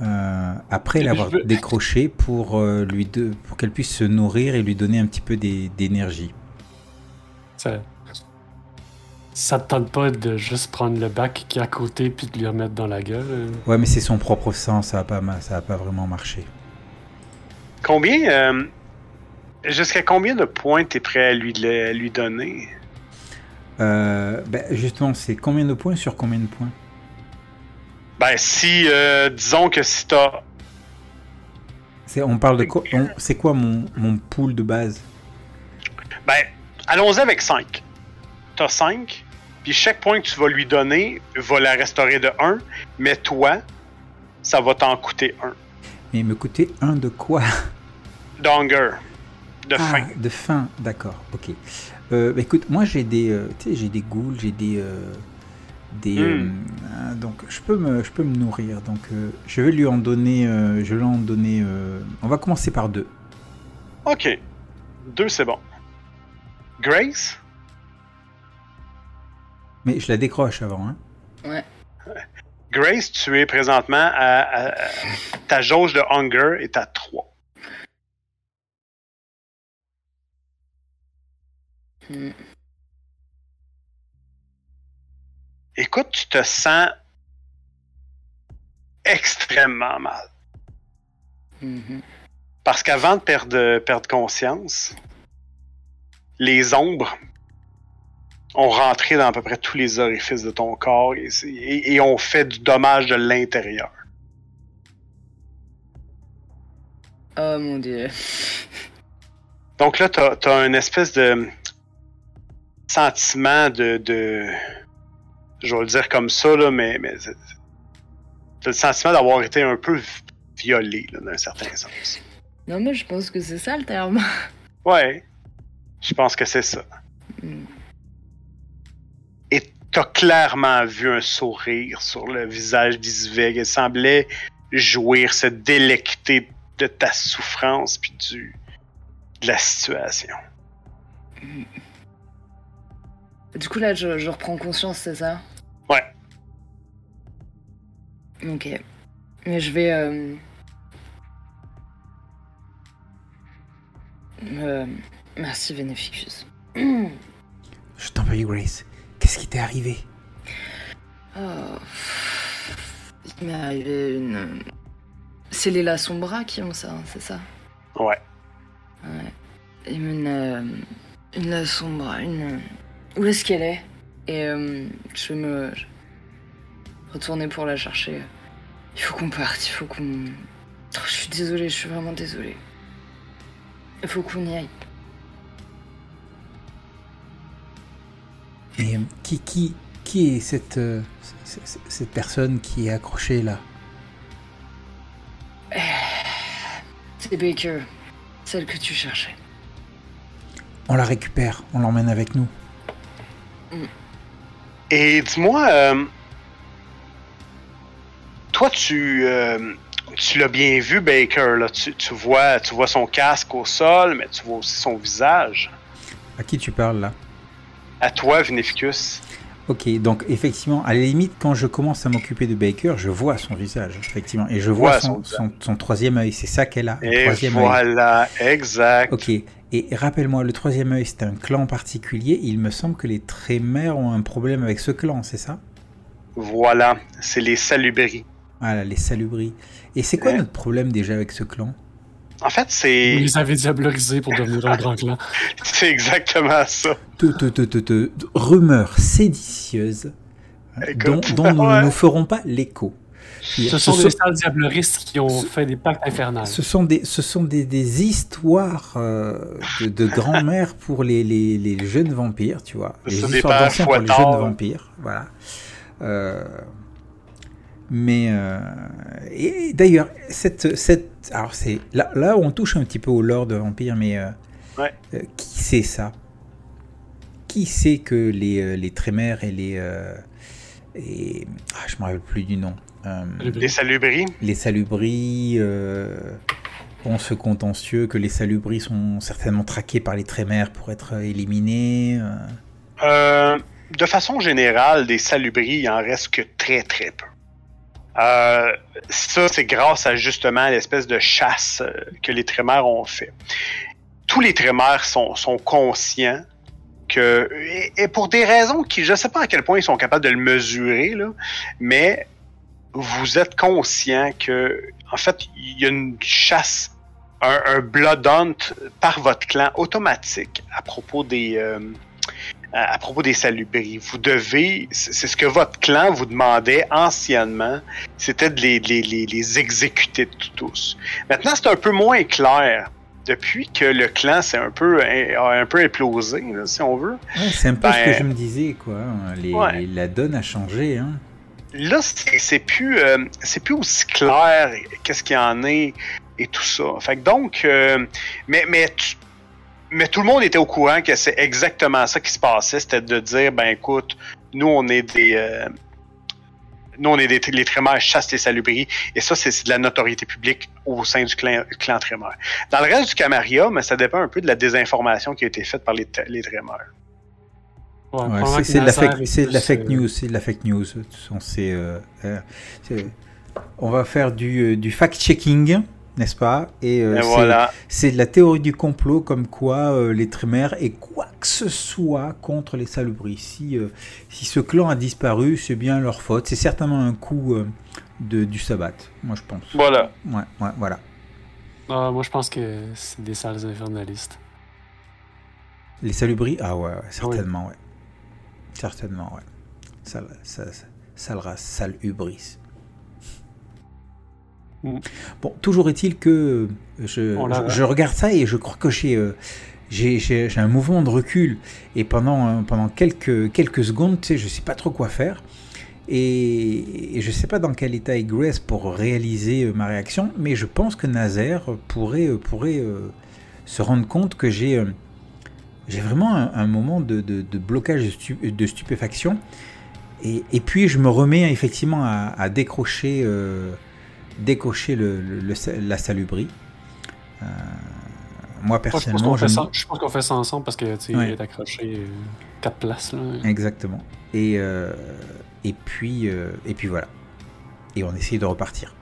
Speaker 4: euh, après l'avoir
Speaker 3: veux-
Speaker 4: décroché pour euh, lui de- pour qu'elle puisse se nourrir et lui donner un petit peu d'énergie.
Speaker 3: Ça, ça te tente pas de juste prendre le bac qui est à côté puis de lui remettre dans la gueule.
Speaker 4: Ouais, mais c'est son propre sang, ça va pas, ça pas vraiment marcher.
Speaker 2: Combien. Jusqu'à combien de points t'es prêt à lui, à lui donner?
Speaker 4: Euh, ben, justement, c'est combien de points sur combien de points?
Speaker 2: Ben, si. euh, disons que si t'as.
Speaker 4: C'est, on parle de quoi? On- C'est quoi mon, mon pool de base?
Speaker 2: Ben, allons-y avec 5. T'as 5, puis chaque point que tu vas lui donner va la restaurer de 1, mais toi, ça va t'en coûter 1.
Speaker 4: Mais me coûter un de quoi?
Speaker 2: D'hunger. De
Speaker 4: Ah,
Speaker 2: faim.
Speaker 4: de faim, d'accord, ok. Euh, bah, écoute, moi j'ai des, euh, tu sais, j'ai des ghouls, j'ai des, euh, des,
Speaker 2: Hmm.
Speaker 4: euh, donc je peux me, je peux me nourrir. Donc euh, je vais lui en donner, euh, je vais lui en donner. euh, on va commencer par deux.
Speaker 2: Ok. 2, c'est bon. Grace?
Speaker 4: Mais je la décroche avant. Hein.
Speaker 1: Ouais.
Speaker 2: Grace, tu es présentement à, à- à- ta jauge de hunger est à 3.
Speaker 1: Hmm.
Speaker 2: Écoute, tu te sens extrêmement mal.
Speaker 1: Mhm.
Speaker 2: Parce qu'avant de perdre, perdre conscience, les ombres ont rentré dans à peu près tous les orifices de ton corps et, c'est- et- et ont fait du dommage de l'intérieur.
Speaker 1: Oh mon dieu.
Speaker 2: Donc là, t'as as un espèce de sentiment de, de- Je vais le dire comme ça, là, mais, mais t'as le sentiment d'avoir été un peu violé, là, d'un certain sens.
Speaker 1: Non mais je pense que c'est ça le terme.
Speaker 2: Ouais, je pense que c'est ça.
Speaker 1: Hmm.
Speaker 2: Et t'as clairement vu un sourire sur le visage d'Isveg. Elle semblait jouir, se délecter de ta souffrance puis du, de la situation.
Speaker 1: Du coup, là, je, je reprends conscience, c'est ça?
Speaker 2: Ouais.
Speaker 1: Ok. Mais je vais. Euh... euh, Merci, Vénéficus.
Speaker 4: Je t'en prie, Grace. Qu'est-ce qui t'est arrivé?
Speaker 1: Oh. Il m'est arrivé une. C'est les Sombra qui ont ça, c'est ça?
Speaker 2: Ouais.
Speaker 1: Ouais. Une. euh, Une La Sombra, une. Où est-ce qu'elle est Et euh, je vais me. retourner pour la chercher. Il faut qu'on parte, il faut qu'on. Oh, je suis désolée, je suis vraiment désolée. Il faut qu'on y aille.
Speaker 4: Et euh, qui, qui, qui est cette, euh, cette personne qui est accrochée là?
Speaker 1: C'est Baker, celle que tu cherchais.
Speaker 4: On la récupère, on l'emmène avec nous.
Speaker 2: Et dis-moi, euh, toi, tu, euh, tu l'as bien vu, Baker. Là. Tu, tu vois, tu vois son casque au sol, mais tu vois aussi son visage.
Speaker 4: À qui tu parles là?
Speaker 2: À toi, Vinificus.
Speaker 4: Ok, donc effectivement, à la limite, quand je commence à m'occuper de Baker, je vois son visage, effectivement, et je vois son,
Speaker 2: son
Speaker 4: son, son troisième œil. C'est ça qu'elle a,
Speaker 2: Et
Speaker 4: troisième œil.
Speaker 2: voilà, exact.
Speaker 4: Ok, et rappelle-moi, le troisième œil, c'est un clan particulier. Il me semble que les Trémères ont un problème avec ce clan, c'est ça?
Speaker 2: Voilà, c'est les salubris.
Speaker 4: Voilà, les salubris. Et c'est quoi
Speaker 2: Ouais.
Speaker 4: notre problème déjà avec ce clan?
Speaker 2: En fait,
Speaker 3: Vous
Speaker 2: c'est
Speaker 3: les avez diabolisés pour devenir un grand clan.
Speaker 2: c'est exactement ça.
Speaker 4: rumeurs séditieuses dont, dont nous ne nous ferons pas l'écho.
Speaker 3: Ce sont des sales diableristes qui ont fait des pactes infernales.
Speaker 4: Ce sont des, ce sont des, des histoires euh, de, de grand-mère pour les, les, les jeunes vampires, tu vois.
Speaker 2: Ce
Speaker 4: Les histoires d'anciens pour les jeunes vampires, voilà. Euh, mais euh, et d'ailleurs, cette, cette, alors c'est là, là où on touche un petit peu au lore de vampire, mais euh,
Speaker 2: Ouais.
Speaker 4: euh, qui sait ça? Qui sait que les, euh, les trémères et les euh, et ah, je me rappelle plus du nom. Euh,
Speaker 2: Les salubris.
Speaker 4: les salubris euh, ont ce contentieux que les salubris sont certainement traqués par les trémères pour être éliminés. euh.
Speaker 2: Euh, de façon générale, des salubris, il en reste que très très peu. Euh, ça, c'est grâce à justement l'espèce de chasse euh, que les trémères ont fait. Tous les trémères sont, conscients que, et, pour des raisons qui, je ne sais pas à quel point ils sont capables de le mesurer, mais vous êtes conscient que, en fait, il y a une chasse, un, un blood hunt par votre clan automatique à propos des, euh, à à propos des salubris. Vous devez, c'est ce que votre clan vous demandait anciennement, c'était de les, les, les, les exécuter tous. Maintenant, c'est un peu moins clair. Depuis que le clan s'est un peu, a un peu implosé, là, si on veut.
Speaker 4: Ouais, c'est un peu ce
Speaker 2: Ben,
Speaker 4: que je me disais, quoi. Les-
Speaker 2: ouais.
Speaker 4: les- la donne a changé. Hein.
Speaker 2: Là, c'est c'est plus, euh, c'est plus aussi clair qu'est-ce qu'il y en est et tout ça. Fait que donc, euh, mais, mais, tu- mais tout le monde était au courant que c'est exactement ça qui se passait. C'était de dire, ben écoute, nous on est des, euh, nous on est des les trémères chassent les salubris et ça c'est de la notoriété publique au sein du clan, clan trémère. Dans le reste du Camarilla, mais ça dépend un peu de la désinformation qui a été faite par les, les trémères.
Speaker 3: Ouais,
Speaker 4: Ouais,
Speaker 3: probablement
Speaker 4: c'est
Speaker 3: que
Speaker 4: c'est de, la fake- de la
Speaker 3: euh,
Speaker 4: news. C'est de la fake news. Euh, euh, on va faire du, du fact-checking, n'est-ce pas? Et, euh,
Speaker 2: Et
Speaker 4: c'est-
Speaker 2: voilà.
Speaker 4: C'est de la théorie du complot comme quoi euh, les trémères et quoi que ce soit contre les salubris. Si, euh, si ce clan a disparu, c'est bien leur faute. C'est certainement un coup euh, de, du sabbat, moi je pense.
Speaker 2: Voilà.
Speaker 4: Ouais, ouais, voilà.
Speaker 3: ah, moi, je pense que c'est des sales infernalistes.
Speaker 4: Les salubris? Ah ouais, ouais, certainement, ouais. Certainement, ouais. Sale, sale, sale race, sale hubris.
Speaker 3: Mm.
Speaker 4: Bon, toujours est-il que je,
Speaker 3: On l'a-
Speaker 4: je, je regarde ça et je crois que j'ai euh, j'ai j'ai- j'ai un mouvement de recul et pendant, euh, pendant quelques, quelques secondes, tu sais, je sais pas trop quoi faire et, et je sais pas dans quel état est Grace pour réaliser euh, ma réaction, mais je pense que Nazaire pourrait, euh, pourrait euh, se rendre compte que j'ai euh, j'ai vraiment un, un moment de, de- de blocage de, stu- de stupéfaction. Et, et puis je me remets effectivement à, à décrocher, euh, décocher le, le- la salubrie. Euh, moi personnellement,
Speaker 3: je pense qu'on fait, ça ensemble parce que tu est accroché 4 euh, places. Là.
Speaker 4: Exactement. Et, et, puis, et puis voilà. Et on essaye de repartir.